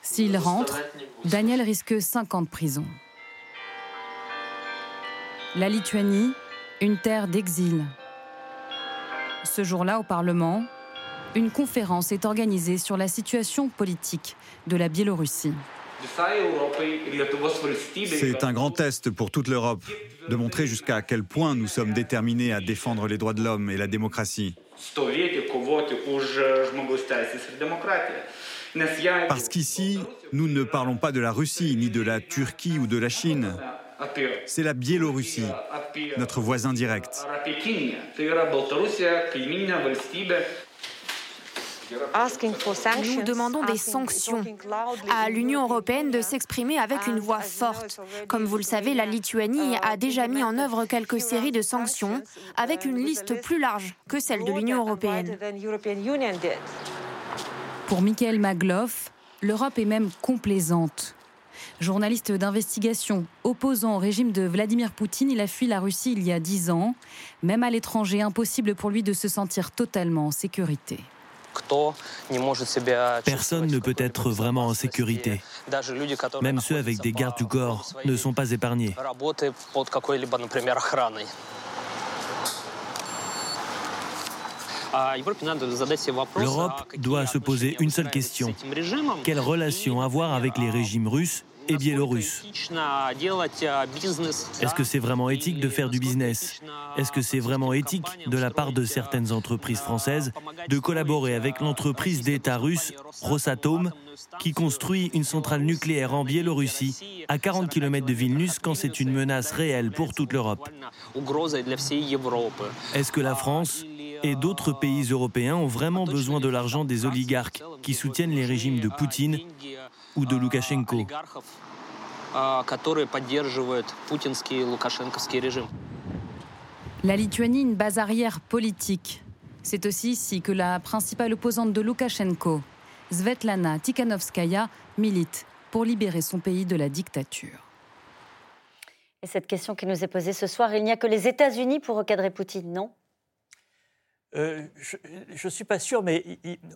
S'il rentre, Daniel risque 5 ans de prison. La Lituanie, une terre d'exil. Ce jour-là, au Parlement, une conférence est organisée sur la situation politique de la Biélorussie. C'est un grand test pour toute l'Europe de montrer jusqu'à quel point nous sommes déterminés à défendre les droits de l'homme et la démocratie. Parce qu'ici, nous ne parlons pas de la Russie, ni de la Turquie ou de la Chine. C'est la Biélorussie, notre voisin direct. Nous demandons des sanctions à l'Union européenne de s'exprimer avec une voix forte. Comme vous le savez, la Lituanie a déjà mis en œuvre quelques séries de sanctions avec une liste plus large que celle de l'Union européenne. Pour Michael Magloff, l'Europe est même complaisante. Journaliste d'investigation opposant au régime de Vladimir Poutine, il a fui la Russie il y a dix ans. Même à l'étranger, impossible pour lui de se sentir totalement en sécurité. Personne ne peut être vraiment en sécurité. Même ceux avec des gardes du corps ne sont pas épargnés. L'Europe doit se poser une seule question. Quelle relation avoir avec les régimes russes et biélorusse. Est-ce que c'est vraiment éthique de faire du business? Est-ce que c'est vraiment éthique de la part de certaines entreprises françaises de collaborer avec l'entreprise d'État russe Rosatom qui construit une centrale nucléaire en Biélorussie à 40 km de Vilnius quand c'est une menace réelle pour toute l'Europe? Est-ce que la France et d'autres pays européens ont vraiment besoin de l'argent des oligarques qui soutiennent les régimes de Poutine ou de Loukachenko. La Lituanie, une base arrière politique. C'est aussi ici que la principale opposante de Loukachenko, Svetlana Tikhanovskaya, milite pour libérer son pays de la dictature. Et cette question qui nous est posée ce soir, il n'y a que les États-Unis pour recadrer Poutine, non? Euh, je ne suis pas sûr, mais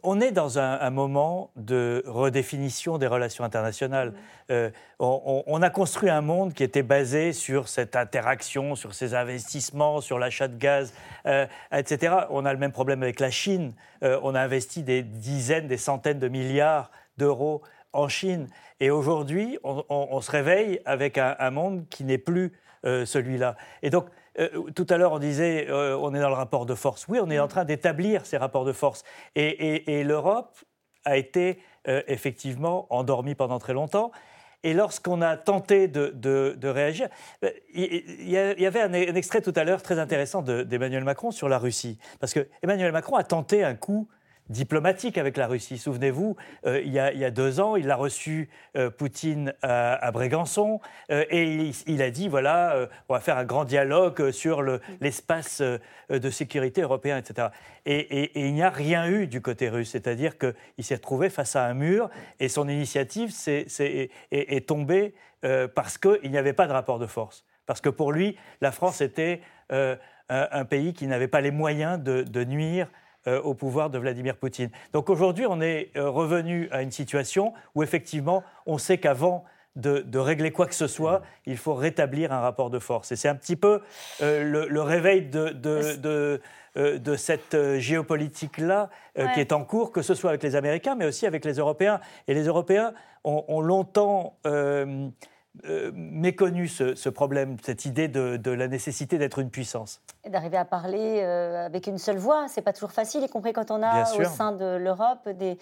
on est dans un, moment de redéfinition des relations internationales. Mmh. Euh, on, a construit un monde qui était basé sur cette interaction, sur ces investissements, sur l'achat de gaz, euh, etc. On a le même problème avec la Chine. on a investi des dizaines, des centaines de milliards d'euros en Chine. Et aujourd'hui, on, se réveille avec un, un monde qui n'est plus celui-là. Et donc, euh, tout à l'heure, on disait euh, on est dans le rapport de force. Oui, on est en train d'établir ces rapports de force. Et, l'Europe a été euh, effectivement endormie pendant très longtemps. Et lorsqu'on a tenté de, réagir, il y, avait un, extrait tout à l'heure très intéressant d'Emmanuel Macron sur la Russie. Parce que Emmanuel Macron a tenté un coup diplomatique avec la Russie. Souvenez-vous, euh, il, y a, deux ans, il a reçu euh, Poutine à, Brégançon euh, et il, a dit voilà, on va faire un grand dialogue sur l'espace de sécurité européen, etc. Et, il n'y a rien eu du côté russe, c'est-à-dire qu'il s'est retrouvé face à un mur et son initiative est, tombée parce qu'il n'y avait pas de rapport de force. Parce que pour lui, la France était un, pays qui n'avait pas les moyens de nuire au pouvoir de Vladimir Poutine. Donc aujourd'hui, on est euh, revenu à une situation où effectivement, on sait qu'avant de, régler quoi que ce soit, il faut rétablir un rapport de force. Et c'est un petit peu euh, le, réveil de, de, cette géopolitique-là qui est en cours, que ce soit avec les Américains, mais aussi avec les Européens. Et les Européens ont, longtemps euh, méconnu ce, problème, cette idée de, la nécessité d'être une puissance. D'arriver à parler euh, avec une seule voix, c'est pas toujours facile, y compris quand on a au sein de l'Europe des,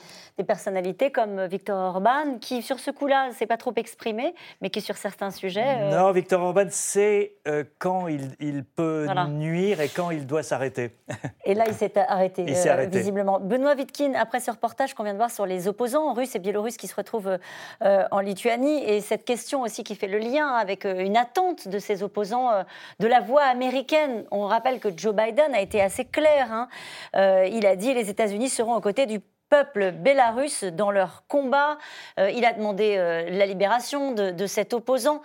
personnalités comme Victor Orban, qui sur ce coup-là, s'est pas trop exprimé, mais qui sur certains sujets. Euh, non, Victor Orban sait quand il, peut nuire et quand il doit s'arrêter. et là, il s'est arrêté, visiblement. Benoît Vitkin, après ce reportage qu'on vient de voir sur les opposants russes et biélorusses qui se retrouvent en Lituanie, et cette question aussi qui fait le lien avec euh, une attente de ses opposants euh, de la voix américaine. On rappelle que Joe Biden a été assez clair. Hein. Euh, il a dit les États-Unis seront aux côtés du peuple bélarusse dans leur combat. il a demandé la libération de, cet opposant.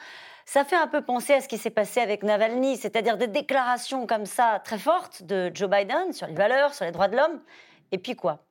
Ça fait un peu penser à ce qui s'est passé avec Navalny, c'est-à-dire des déclarations comme ça très fortes de Joe Biden sur les valeurs, sur les droits de l'homme. Et puis quoi?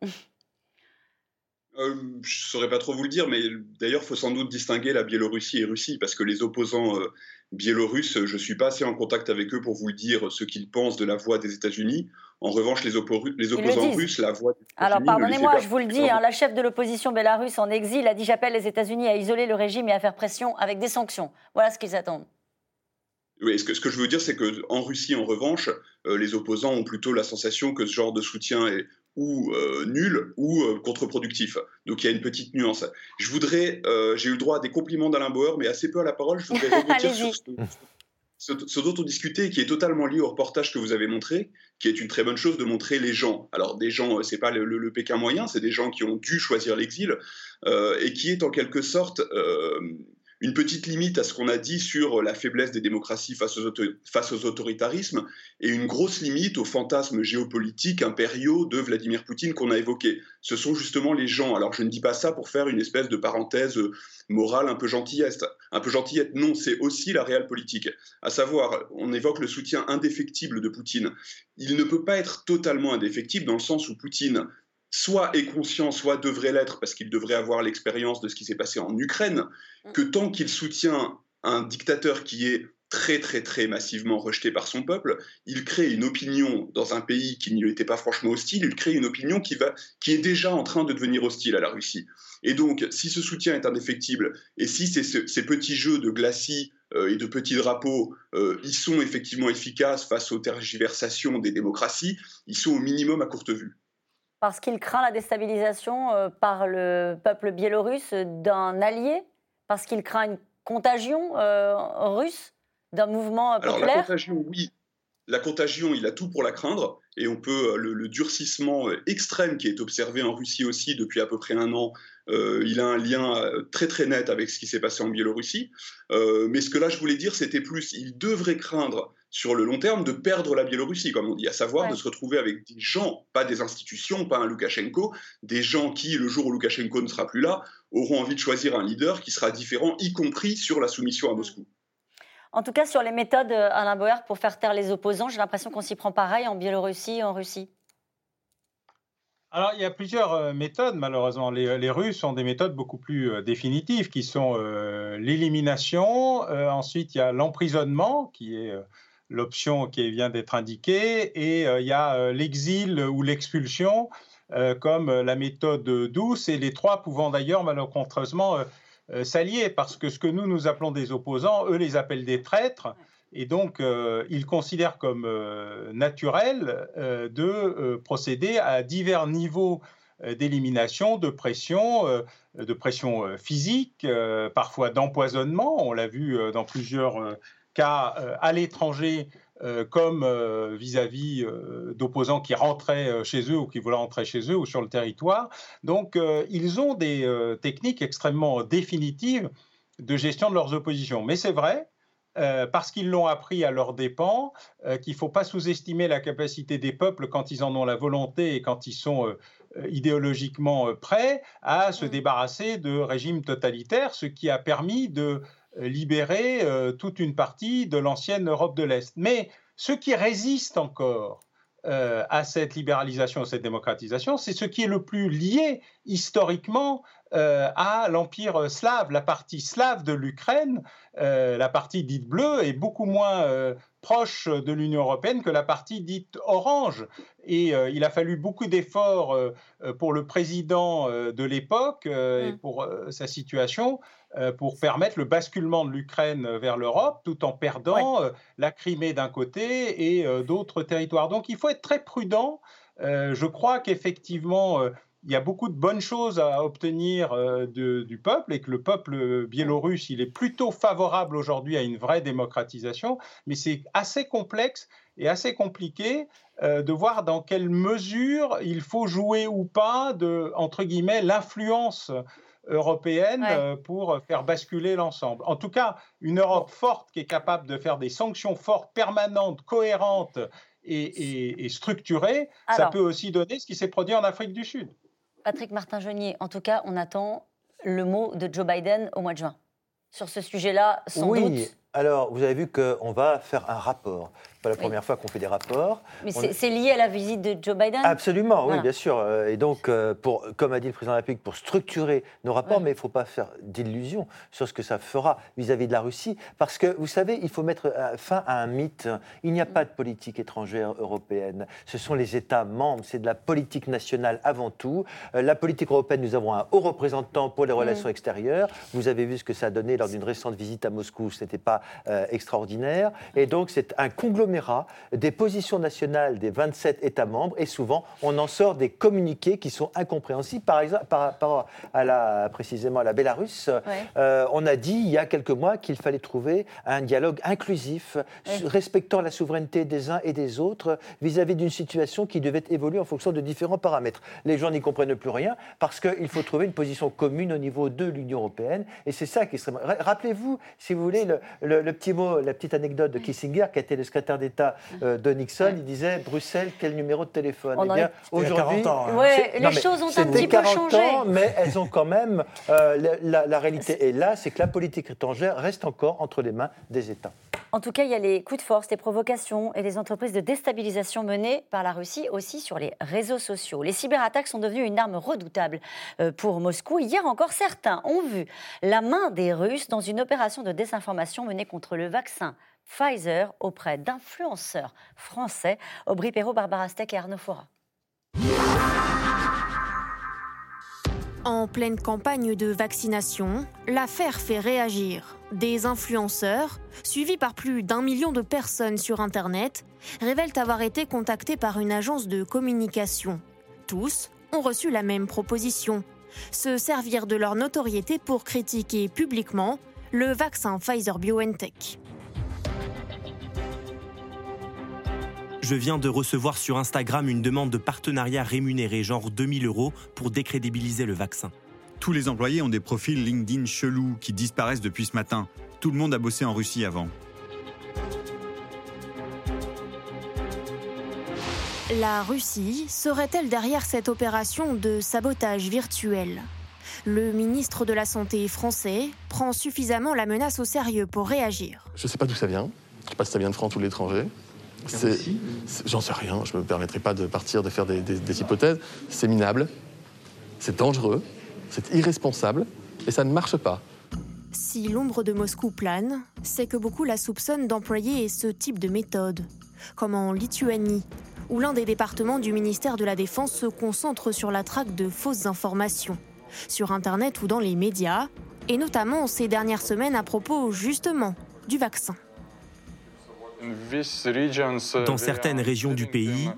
Euh, je ne saurais pas trop vous le dire, mais d'ailleurs, il faut sans doute distinguer la Biélorussie et Russie, parce que les opposants euh, biélorusses, je ne suis pas assez en contact avec eux pour vous dire ce qu'ils pensent de la voix des États-Unis. En revanche, les, les opposants russes, la voix des Alors, pardonnez-moi, je vous le dis, hein, la chef de l'opposition bélarusse en exil a dit J'appelle les États-Unis à isoler le régime et à faire pression avec des sanctions. Voilà ce qu'ils attendent. Oui, ce que, ce que je veux dire, c'est qu'en Russie, en revanche, euh, les opposants ont plutôt la sensation que ce genre de soutien est ou euh, nul ou euh, contre-productif. Donc il y a une petite nuance. Je voudrais, euh, j'ai eu le droit à des compliments d'Alain Bauer, mais assez peu à la parole. Je voudrais rebondir sur ce, dont on discutait, qui est totalement lié au reportage que vous avez montré, qui est une très bonne chose de montrer les gens. Alors des gens, c'est pas le, le, Pékin moyen, c'est des gens qui ont dû choisir l'exil et qui est en quelque sorte une petite limite à ce qu'on a dit sur la faiblesse des démocraties face aux, autoritarismes et une grosse limite aux fantasmes géopolitiques impériaux de Vladimir Poutine qu'on a évoqués. Ce sont justement les gens. Alors je ne dis pas ça pour faire une espèce de parenthèse morale un peu gentillette. Un peu gentillette, non, c'est aussi la réelle politique. À savoir, on évoque le soutien indéfectible de Poutine. Il ne peut pas être totalement indéfectible dans le sens où Poutine soit est conscient, soit devrait l'être, parce qu'il devrait avoir l'expérience de ce qui s'est passé en Ukraine, mm. que tant qu'il soutient un dictateur qui est très très très massivement rejeté par son peuple, il crée une opinion dans un pays qui ne lui était pas franchement hostile, il crée une opinion qui, va, qui est déjà en train de devenir hostile à la Russie. Et donc, si ce soutien est indéfectible, et si ces, ces petits jeux de glacis euh, et de petits drapeaux, euh, ils sont effectivement efficaces face aux tergiversations des démocraties, ils sont au minimum à courte vue. Parce qu'il craint la déstabilisation euh, par le peuple biélorusse d'un allié Parce qu'il craint une contagion russe d'un mouvement populaire Alors la contagion, oui. La contagion, il a tout pour la craindre, et on peut le, durcissement extrême qui est observé en Russie aussi depuis à peu près un an. il a un lien très très net avec ce qui s'est passé en Biélorussie. mais ce que là je voulais dire, c'était plus, il devrait craindre sur le long terme de perdre la Biélorussie, comme on dit, à savoir de se retrouver avec des gens, pas des institutions, pas un Loukachenko, des gens qui, le jour où Loukachenko ne sera plus là, auront envie de choisir un leader qui sera différent, y compris sur la soumission à Moscou. En tout cas, sur les méthodes, euh, Alain Bauer, pour faire taire les opposants, j'ai l'impression qu'on s'y prend pareil en Biélorussie et en Russie. Alors, il y a plusieurs euh, méthodes, malheureusement. Les, Russes ont des méthodes beaucoup plus euh, définitives, qui sont l'élimination, ensuite il y a l'emprisonnement, qui est l'option qui vient d'être indiquée, et il y a l'exil ou l'expulsion, comme la méthode douce, et les trois pouvant d'ailleurs malheureusement euh, s'allier, parce que ce que nous, nous appelons des opposants, eux les appellent des traîtres. Et donc, euh, ils considèrent comme euh, naturel de procéder à divers niveaux d'élimination, de pression, de pression physique, parfois d'empoisonnement. On l'a vu dans plusieurs cas à l'étranger euh, comme euh, vis-à-vis euh, d'opposants qui rentraient chez eux ou qui voulaient rentrer chez eux ou sur le territoire. Donc, ils ont des techniques extrêmement définitives de gestion de leurs oppositions. Mais c'est vrai, parce qu'ils l'ont appris à leurs dépens, qu'il ne faut pas sous-estimer la capacité des peuples quand ils en ont la volonté et quand ils sont idéologiquement prêts à se mmh. débarrasser de régimes totalitaires, ce qui a permis de libérer euh, toute une partie de l'ancienne Europe de l'Est. Mais ce qui résiste encore euh, à cette libéralisation, à cette démocratisation, c'est ce qui est le plus lié historiquement euh, à l'empire slave. La partie slave de l'Ukraine, la partie dite bleue, est beaucoup moins proche de l'Union européenne que la partie dite orange. Et il a fallu beaucoup d'efforts pour le président de l'époque et mmh. pour sa situation euh, pour permettre le basculement de l'Ukraine vers l'Europe, tout en perdant euh, la Crimée d'un côté et euh, d'autres territoires. Donc il faut être très prudent. je crois qu'effectivement, il y a beaucoup de bonnes choses à obtenir du peuple et que le peuple biélorusse, il est plutôt favorable aujourd'hui à une vraie démocratisation, mais c'est assez complexe et assez compliqué de voir dans quelle mesure il faut jouer ou pas de, entre guillemets, l'influence européenne euh, pour faire basculer l'ensemble. En tout cas, une Europe forte qui est capable de faire des sanctions fortes, permanentes, cohérentes et, structurées, ça peut aussi donner ce qui s'est produit en Afrique du Sud. Patrick Martin-Genier, en tout cas, on attend le mot de Joe Biden au mois de juin. Sur ce sujet-là, sans oui. doute. Alors, vous avez vu qu'on va faire un rapport pas la première fois qu'on fait des rapports. Mais c'est lié à la visite de Joe Biden Absolument, oui, bien sûr. Euh, et donc, euh, pour, comme a dit le président de la République, pour structurer nos rapports, mais il ne faut pas faire d'illusions sur ce que ça fera vis-à-vis de la Russie, parce que, vous savez, il faut mettre euh, fin à un mythe. Il n'y a pas de politique étrangère européenne. Ce sont les États membres, c'est de la politique nationale avant tout. La politique européenne, nous avons un haut représentant pour les mm. relations extérieures. Vous avez vu ce que ça a donné lors d'une récente visite à Moscou, ce n'était pas extraordinaire. Et donc, c'est un conglomérat des positions nationales des 27 États membres et souvent on en sort des communiqués qui sont incompréhensibles. Par exemple, par rapport à la, précisément à la Bélarus, euh, on a dit il y a quelques mois qu'il fallait trouver un dialogue inclusif, respectant la souveraineté des uns et des autres vis-à-vis d'une situation qui devait évoluer en fonction de différents paramètres. Les gens n'y comprennent plus rien parce qu'il faut trouver une position commune au niveau de l'Union européenne et c'est ça qui serait. Rappelez-vous, si vous voulez, le, le, petit mot, la petite anecdote de Kissinger, qui a été le secrétaire d'État euh, de Nixon, il disait Bruxelles, quel numéro de téléphone? Eh bien, aujourd'hui, hein. les choses ont un petit peu changé. Ans, mais elles ont quand même. Euh, la, réalité est là, c'est que la politique étrangère reste encore entre les mains des États. En tout cas, il y a les coups de force, les provocations et les entreprises de déstabilisation menées par la Russie aussi sur les réseaux sociaux. Les cyberattaques sont devenues une arme redoutable euh, pour Moscou. Hier encore, certains ont vu la main des Russes dans une opération de désinformation menée contre le vaccin Pfizer auprès d'influenceurs français. Aubry Perrault, Barbara Steck et Arnaud Fora. En pleine campagne de vaccination, l'affaire fait réagir. Des influenceurs, suivis par plus d'un million de personnes sur Internet, révèlent avoir été contactés par une agence de communication. Tous ont reçu la même proposition se servir de leur notoriété pour critiquer publiquement le vaccin Pfizer BioNTech. Je viens de recevoir sur Instagram une demande de partenariat rémunéré, genre 2000 euros, pour décrédibiliser le vaccin. Tous les employés ont des profils LinkedIn chelous qui disparaissent depuis ce matin. Tout le monde a bossé en Russie avant. La Russie serait-elle derrière cette opération de sabotage virtuel? Le ministre de la Santé français prend suffisamment la menace au sérieux pour réagir. Je ne sais pas d'où ça vient. Je ne sais pas si ça vient de France ou de l'étranger. J'en sais rien, je ne me permettrai pas de partir, de faire des, des hypothèses. C'est minable, c'est dangereux, c'est irresponsable et ça ne marche pas. Si l'ombre de Moscou plane, c'est que beaucoup la soupçonnent d'employer ce type de méthode, comme en Lituanie, où l'un des départements du ministère de la Défense se concentre sur la traque de fausses informations, sur Internet ou dans les médias, et notamment ces dernières semaines à propos justement du vaccin. Dans certaines régions du pays,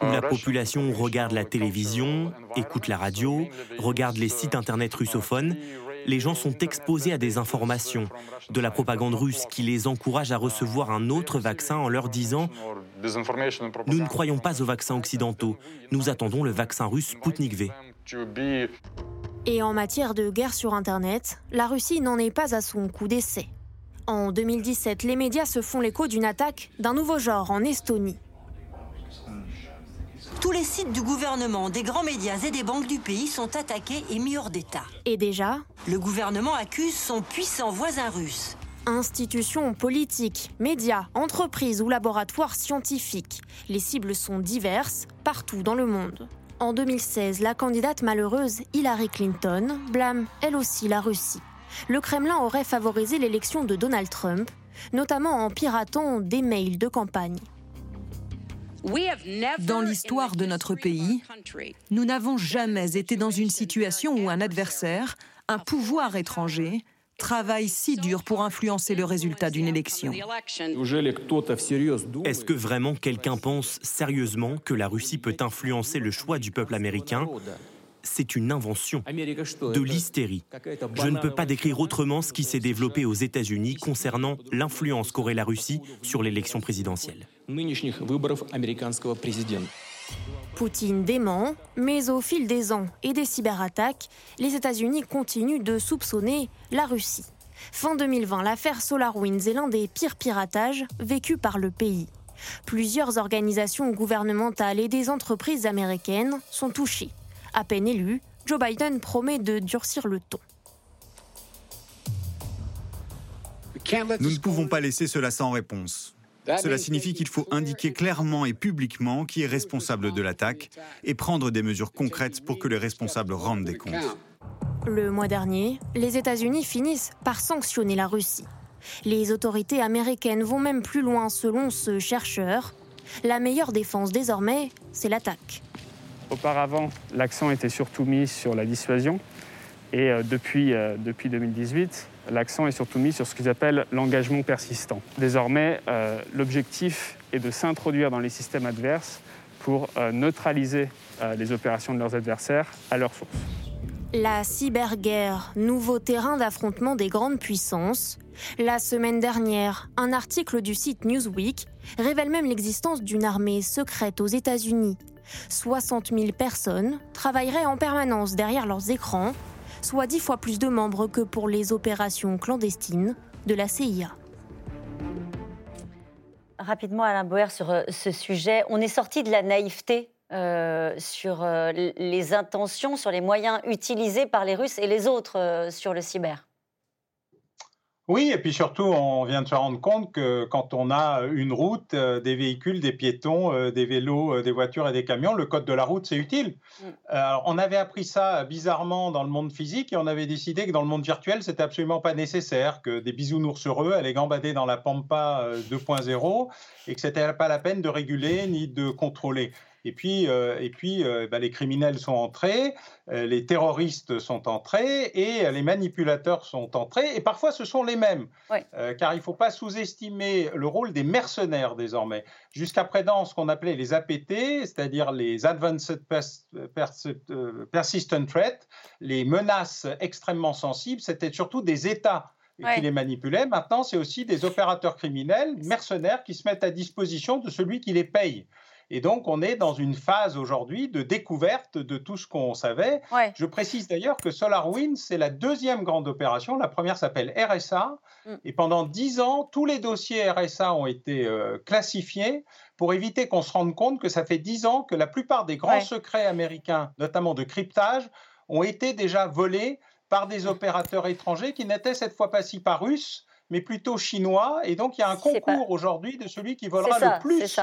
où la population regarde la télévision, écoute la radio, regarde les sites internet russophones, les gens sont exposés à des informations, de la propagande russe qui les encourage à recevoir un autre vaccin en leur disant ⁇ Nous ne croyons pas aux vaccins occidentaux, nous attendons le vaccin russe Sputnik V ⁇ Et en matière de guerre sur Internet, la Russie n'en est pas à son coup d'essai. En 2017, les médias se font l'écho d'une attaque d'un nouveau genre en Estonie. Tous les sites du gouvernement, des grands médias et des banques du pays sont attaqués et mis hors d'état. Et déjà Le gouvernement accuse son puissant voisin russe. Institutions politiques, médias, entreprises ou laboratoires scientifiques. Les cibles sont diverses, partout dans le monde. En 2016, la candidate malheureuse Hillary Clinton blâme elle aussi la Russie le Kremlin aurait favorisé l'élection de Donald Trump, notamment en piratant des mails de campagne. Dans l'histoire de notre pays, nous n'avons jamais été dans une situation où un adversaire, un pouvoir étranger, travaille si dur pour influencer le résultat d'une élection. Est-ce que vraiment quelqu'un pense sérieusement que la Russie peut influencer le choix du peuple américain? C'est une invention, de l'hystérie. Je ne peux pas décrire autrement ce qui s'est développé aux États-Unis concernant l'influence qu'aurait la Russie sur l'élection présidentielle. Poutine dément, mais au fil des ans et des cyberattaques, les États-Unis continuent de soupçonner la Russie. Fin 2020, l'affaire SolarWinds est l'un des pires piratages vécus par le pays. Plusieurs organisations gouvernementales et des entreprises américaines sont touchées. À peine élu, Joe Biden promet de durcir le ton. Nous ne pouvons pas laisser cela sans réponse. Cela signifie qu'il faut indiquer clairement et publiquement qui est responsable de l'attaque et prendre des mesures concrètes pour que les responsables rendent des comptes. Le mois dernier, les États-Unis finissent par sanctionner la Russie. Les autorités américaines vont même plus loin selon ce chercheur. La meilleure défense désormais, c'est l'attaque. Auparavant, l'accent était surtout mis sur la dissuasion. Et euh, depuis, euh, depuis 2018, l'accent est surtout mis sur ce qu'ils appellent l'engagement persistant. Désormais, euh, l'objectif est de s'introduire dans les systèmes adverses pour neutraliser les opérations de leurs adversaires à leur source. La cyberguerre, nouveau terrain d'affrontement des grandes puissances. La semaine dernière, un article du site Newsweek révèle même l'existence d'une armée secrète aux États-Unis 60 000 personnes travailleraient en permanence derrière leurs écrans, soit dix fois plus de membres que pour les opérations clandestines de la CIA. Rapidement, Alain Boer, sur euh, ce sujet, on est sorti de la naïveté euh, sur euh, les intentions, sur les moyens utilisés par les Russes et les autres sur le cyber Oui, et puis surtout, on vient de se rendre compte que quand on a une route, euh, des véhicules, des piétons, euh, des vélos, euh, des voitures et des camions, le code de la route, c'est utile. Mm. Alors, on avait appris ça bizarrement dans le monde physique et on avait décidé que dans le monde virtuel, c'était absolument pas nécessaire, que des bisounours heureux allaient gambader dans la Pampa 2.0 et que c'était pas la peine de réguler ni de contrôler. Et puis, euh, et puis euh, bah, les criminels sont entrés, euh, les terroristes sont entrés et les manipulateurs sont entrés. Et parfois, ce sont les mêmes. car il ne faut pas sous-estimer le rôle des mercenaires désormais. Jusqu'à présent, ce qu'on appelait les APT, c'est-à-dire les Advanced Persistent Threat, les menaces extrêmement sensibles, c'était surtout des États qui les manipulaient. Maintenant, c'est aussi des opérateurs criminels, mercenaires, qui se mettent à disposition de celui qui les paye. Et donc, on est dans une phase aujourd'hui de découverte de tout ce qu'on savait. Je précise d'ailleurs que SolarWinds, c'est la deuxième grande opération. La première s'appelle RSA. Mm. Et pendant dix ans, tous les dossiers RSA ont été euh, classifiés pour éviter qu'on se rende compte que ça fait dix ans que la plupart des grands secrets américains, notamment de cryptage, ont été déjà volés par des opérateurs étrangers qui n'étaient cette fois pas si pas russes, mais plutôt chinois. Et donc, il y a un concours aujourd'hui de celui qui volera le plus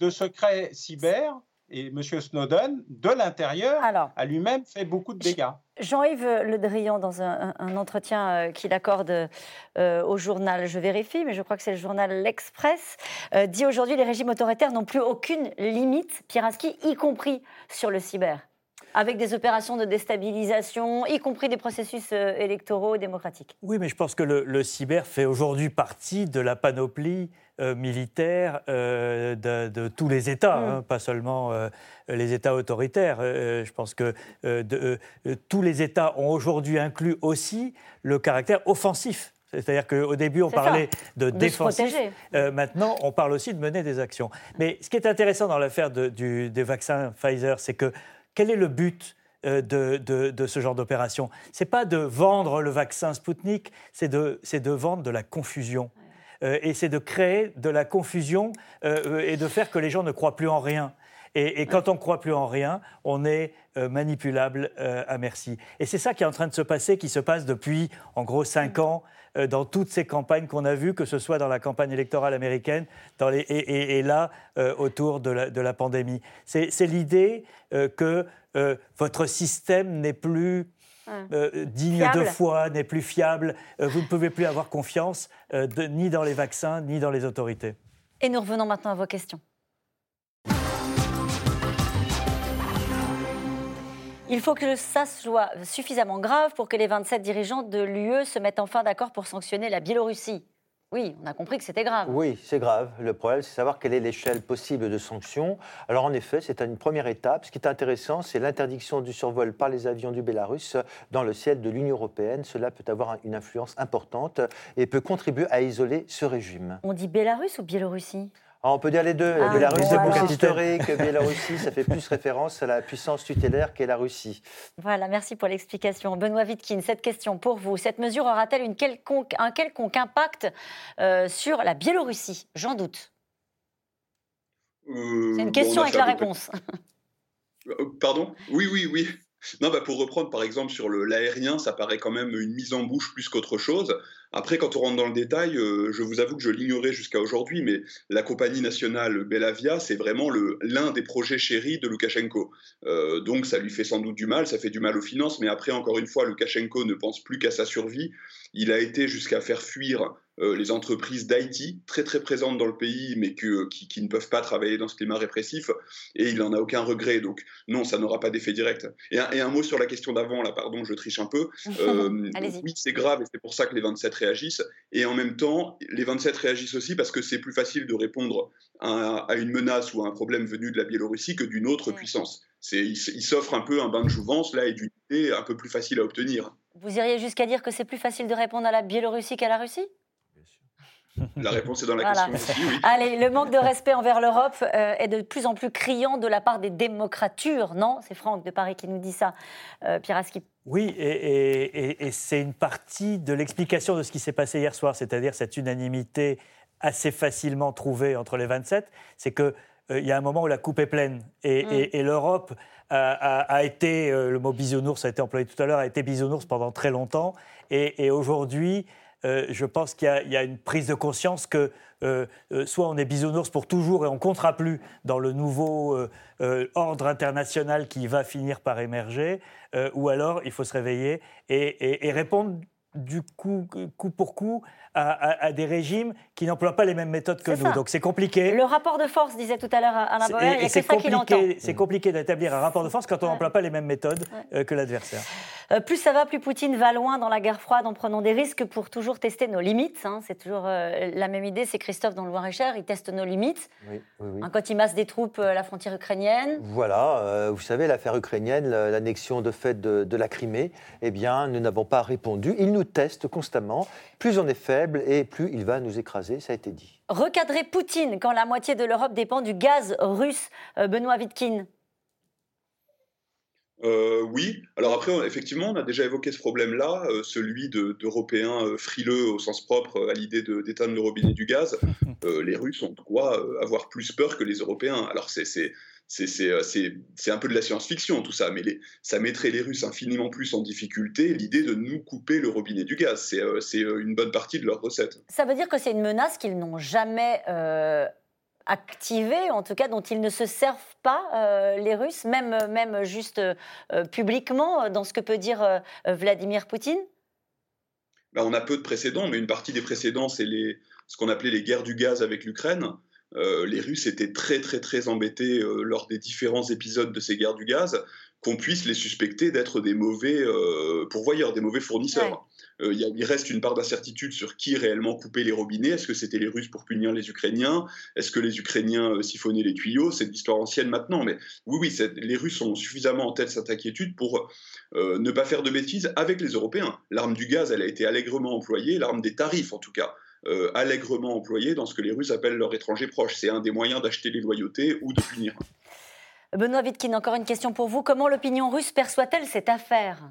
de secrets cyber et M. Snowden, de l'intérieur, a lui-même fait beaucoup de dégâts. Jean-Yves Le Drian, dans un, entretien euh, qu'il accorde euh, au journal, je vérifie, mais je crois que c'est le journal L'Express, euh, dit aujourd'hui les régimes autoritaires n'ont plus aucune limite, Pieraski, y compris sur le cyber, avec des opérations de déstabilisation, y compris des processus électoraux démocratiques. Oui, mais je pense que le cyber fait aujourd'hui partie de la panoplie euh, militaire euh, de, tous les États, mm. hein, pas seulement euh, les États autoritaires. je pense que tous les États ont aujourd'hui inclus aussi le caractère offensif c'est-à-dire qu'au début, on parlait de, de défensif. maintenant, on parle aussi de mener des actions. Mais ce qui est intéressant dans l'affaire des vaccins Pfizer, c'est que quel est le but de, de, ce genre d'opération? C'est pas de vendre le vaccin Sputnik, c'est de, de vendre de la confusion. Euh, et c'est de créer de la confusion euh, et de faire que les gens ne croient plus en rien. Et, quand on ne croit plus en rien, on est euh, manipulable à merci. Et c'est ça qui est en train de se passer, qui se passe depuis en gros cinq ans dans toutes ces campagnes qu'on a vues, que ce soit dans la campagne électorale américaine dans les, et, là autour de la pandémie. C'est l'idée que votre système n'est plus euh, digne de foi, n'est plus fiable. Euh, vous ne pouvez plus avoir confiance euh, ni dans les vaccins, ni dans les autorités. Et nous revenons maintenant à vos questions. Il faut que ça soit suffisamment grave pour que les 27 dirigeants de l'UE se mettent enfin d'accord pour sanctionner la Biélorussie. Oui, on a compris que c'était grave. Oui, c'est grave. Le problème, c'est savoir quelle est l'échelle possible de sanctions. Alors, en effet, c'est une première étape. Ce qui est intéressant, c'est l'interdiction du survol par les avions du Bélarus dans le ciel de l'Union européenne. Cela peut avoir une influence importante et peut contribuer à isoler ce régime. On dit Bélarus ou Biélorussie? Ah, on peut dire les deux. Ah, Bélarus, c'est plus historique. Biélorussie, ça fait plus référence à la puissance tutélaire qu'est la Russie. Voilà, merci pour l'explication. Benoît Wittkin, cette question pour vous. Cette mesure aura-t-elle un quelconque impact euh, sur la Biélorussie? J'en doute. Euh, c'est une question avec la réponse. Euh, pardon? Oui, oui, oui. Non, bah pour reprendre par exemple sur l'aérien, ça paraît quand même une mise en bouche plus qu'autre chose. Après, quand on rentre dans le détail, euh, je vous avoue que je l'ignorais jusqu'à aujourd'hui, mais la compagnie nationale Belavia, c'est vraiment l'un des projets chéris de Loukachenko. Euh, donc ça lui fait sans doute du mal, ça fait du mal aux finances, mais après, encore une fois, Loukachenko ne pense plus qu'à sa survie. Il a été jusqu'à faire fuir les entreprises d'Haïti, très très présentes dans le pays, mais que, qui, ne peuvent pas travailler dans ce climat répressif, et il n'en a aucun regret. Donc non, ça n'aura pas d'effet direct. Et un, mot sur la question d'avant, là, pardon, je triche un peu. Euh, oui, c'est grave, et c'est pour ça que les 27 réagissent. Et en même temps, les 27 réagissent aussi parce que c'est plus facile de répondre à, une menace ou à un problème venu de la Biélorussie que d'une autre puissance. Il, il s'offre un peu un bain de jouvence là et d'unité un peu plus facile à obtenir. Vous iriez jusqu'à dire que c'est plus facile de répondre à la Biélorussie qu'à la Russie? la réponse est dans la question aussi, oui. Allez, le manque de respect envers l'Europe euh, est de plus en plus criant de la part des démocratures, non? C'est Franck de Paris qui nous dit ça, euh, Piraski. Oui, et, c'est une partie de l'explication de ce qui s'est passé hier soir, c'est-à-dire cette unanimité assez facilement trouvée entre les 27, c'est qu'il euh, y a un moment où la coupe est pleine et, mm. l'Europe a, été, le mot bisounours a été employé tout à l'heure, a été bisounours pendant très longtemps et, aujourd'hui je pense qu'il y, a une prise de conscience que soit on est bisounours pour toujours et on comptera plus dans le nouveau ordre international qui va finir par émerger, ou alors il faut se réveiller et, et répondre du coup, coup pour coup, à, des régimes qui n'emploient pas les mêmes méthodes que nous. Donc c'est compliqué. Le rapport de force, disait tout à l'heure Alain Bauer, il y a que ça qui l'entend. C'est compliqué d'établir un rapport de force quand on n'emploie pas les mêmes méthodes euh, que l'adversaire. Euh, plus ça va, plus Poutine va loin dans la guerre froide en prenant des risques pour toujours tester nos limites. Hein. C'est toujours euh, la même idée. C'est Christophe dans le Loir-et-Cher, il teste nos limites. Oui, oui, hein, quand il masse des troupes à la frontière ukrainienne. Voilà, vous savez, l'affaire ukrainienne, l'annexion de fait de, de, la Crimée, eh bien, nous n'avons pas répondu. Il nous teste constamment. Plus on est faible et plus il va nous écraser, ça a été dit. Recadrer Poutine quand la moitié de l'Europe dépend du gaz russe, euh, Benoît Wittkin euh, oui. Alors après, effectivement, on a déjà évoqué ce problème-là, euh, celui d'Européens frileux au sens propre à l'idée d'éteindre le robinet du gaz. les Russes ont de quoi avoir plus peur que les Européens. Alors c'est c'est un peu de la science-fiction tout ça, mais ça mettrait les Russes infiniment plus en difficulté l'idée de nous couper le robinet du gaz. C'est euh, euh, une bonne partie de leur recette. Ça veut dire que c'est une menace qu'ils n'ont jamais activée, en tout cas dont ils ne se servent pas, les Russes, même, même juste publiquement, dans ce que peut dire Vladimir Poutine? Ben, On a peu de précédents, mais une partie des précédents, c'est ce qu'on appelait les guerres du gaz avec l'Ukraine. Euh, les Russes étaient très très très embêtés euh, lors des différents épisodes de ces guerres du gaz qu'on puisse les suspecter d'être des mauvais euh, pourvoyeurs, des mauvais fournisseurs. il, reste une part d'incertitude sur qui réellement coupait les robinets. Est-ce que c'était les Russes pour punir les Ukrainiens? Est-ce que les Ukrainiens siphonnaient les tuyaux? C'est l'histoire ancienne maintenant. Mais oui, oui, les Russes ont suffisamment en tête cette inquiétude pour ne pas faire de bêtises avec les Européens. L'arme du gaz, elle a été allègrement employée, l'arme des tarifs en tout cas. Euh, allègrement employé dans ce que les Russes appellent leur étranger proche. C'est un des moyens d'acheter les loyautés ou de punir. Benoît Wittkin, encore une question pour vous. Comment l'opinion russe perçoit-elle cette affaire?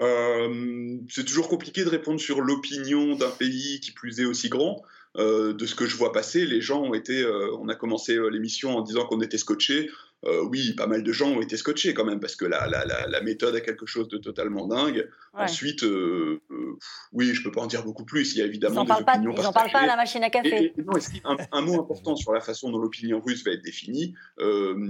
Euh, c'est toujours compliqué de répondre sur l'opinion d'un pays qui plus est aussi grand. Euh, de ce que je vois passer, les gens ont été. on a commencé l'émission en disant qu'on était scotché. Euh, oui, pas mal de gens ont été scotchés quand même, parce que la, la, méthode a quelque chose de totalement dingue. Ensuite, euh, euh, oui, je ne peux pas en dire beaucoup plus. Il y a évidemment des opinions Ils n'en parlent pas à la machine à café. un, mot important sur la façon dont l'opinion russe va être définie.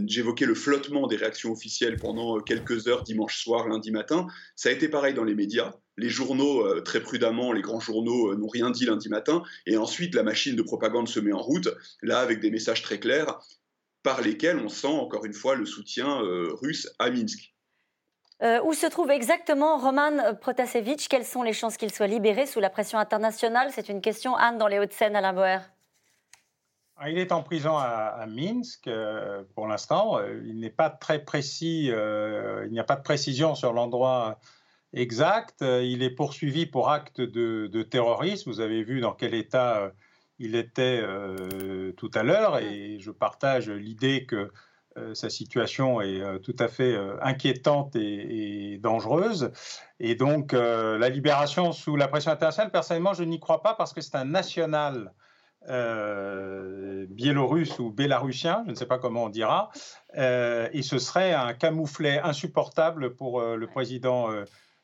J'évoquais le flottement des réactions officielles pendant quelques heures dimanche soir, lundi matin. Ça a été pareil dans les médias. Les journaux, très prudemment, les grands journaux n'ont rien dit lundi matin. Et ensuite, la machine de propagande se met en route, là, avec des messages très clairs par lesquels on sent encore une fois le soutien euh, russe à Minsk. Euh, où se trouve exactement Roman Protasevich? Quelles sont les chances qu'il soit libéré sous la pression internationale? C'est une question, Anne, dans les Hauts-de-Seine, Alain Boer. Ah, il est en prison à, Minsk euh, pour l'instant. Il n'est pas très précis, il n'y a pas de précision sur l'endroit exact. Il est poursuivi pour acte de, de, terrorisme. Vous avez vu dans quel état il était euh, tout à l'heure et je partage l'idée que euh, sa situation est euh, tout à fait inquiétante et, dangereuse. Et donc, la libération sous la pression internationale, personnellement, je n'y crois pas parce que c'est un national biélorusse ou bélarussien, je ne sais pas comment on dira, et ce serait un camouflet insupportable pour le président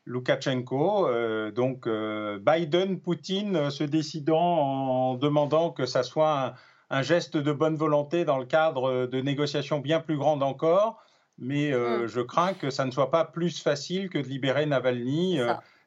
Loukachenko. Euh, donc euh, Biden, Poutine euh, se décidant en demandant que ça soit un, geste de bonne volonté dans le cadre de négociations bien plus grandes encore. Mais mm. je crains que ça ne soit pas plus facile que de libérer Navalny,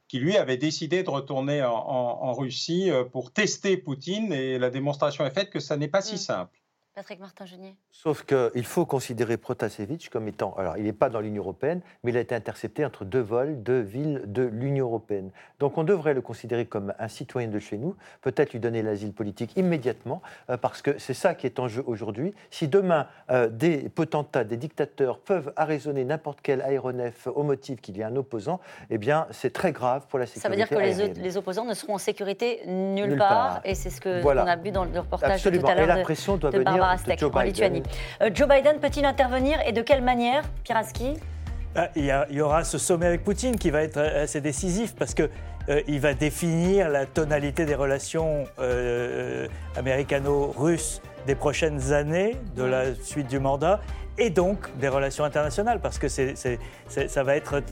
qui lui avait décidé de retourner en, Russie pour tester Poutine. Et la démonstration est faite que ça n'est pas si mm. simple. Patrick Martin-Genier. Sauf qu'il faut considérer Protasevich comme étant. Alors, il n'est pas dans l'Union européenne, mais il a été intercepté entre deux vols de villes de l'Union européenne. Donc, on devrait le considérer comme un citoyen de chez nous, peut-être lui donner l'asile politique immédiatement, euh, parce que c'est ça qui est en jeu aujourd'hui. Si demain, euh, des potentats, des dictateurs peuvent arraisonner n'importe quel aéronef au motif qu'il y a un opposant, eh bien, c'est très grave pour la sécurité. Ça veut dire que les, opposants ne seront en sécurité nulle, part, et c'est ce qu'on a vu dans le reportage tout à l'heure. Et la pression doit venir en Lituanie. Euh, Joe Biden peut-il intervenir et de quelle manière, Piraski? Ah, il y, aura ce sommet avec Poutine qui va être euh, assez décisif parce que euh, il va définir la tonalité des relations américano-russes des prochaines années de la suite du mandat et donc des relations internationales, parce que c'est, ça va être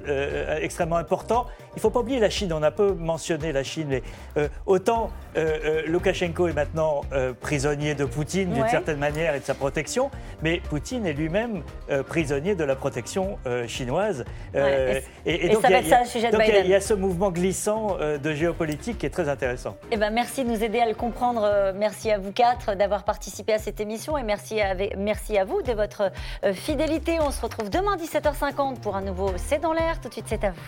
extrêmement important. Il ne faut pas oublier la Chine, on a peu mentionné la Chine, mais autant Loukachenko est maintenant prisonnier de Poutine d'une certaine manière et de sa protection, mais Poutine est lui-même prisonnier de la protection chinoise. et, donc, il y, a ce mouvement glissant de géopolitique qui est très intéressant. Eh ben, merci de nous aider à le comprendre. Merci à vous quatre d'avoir participé à cette émission et merci à, merci à vous de votre fidélité. On se retrouve demain 17h50 pour un nouveau C'est dans l'air. Tout de suite, c'est à vous.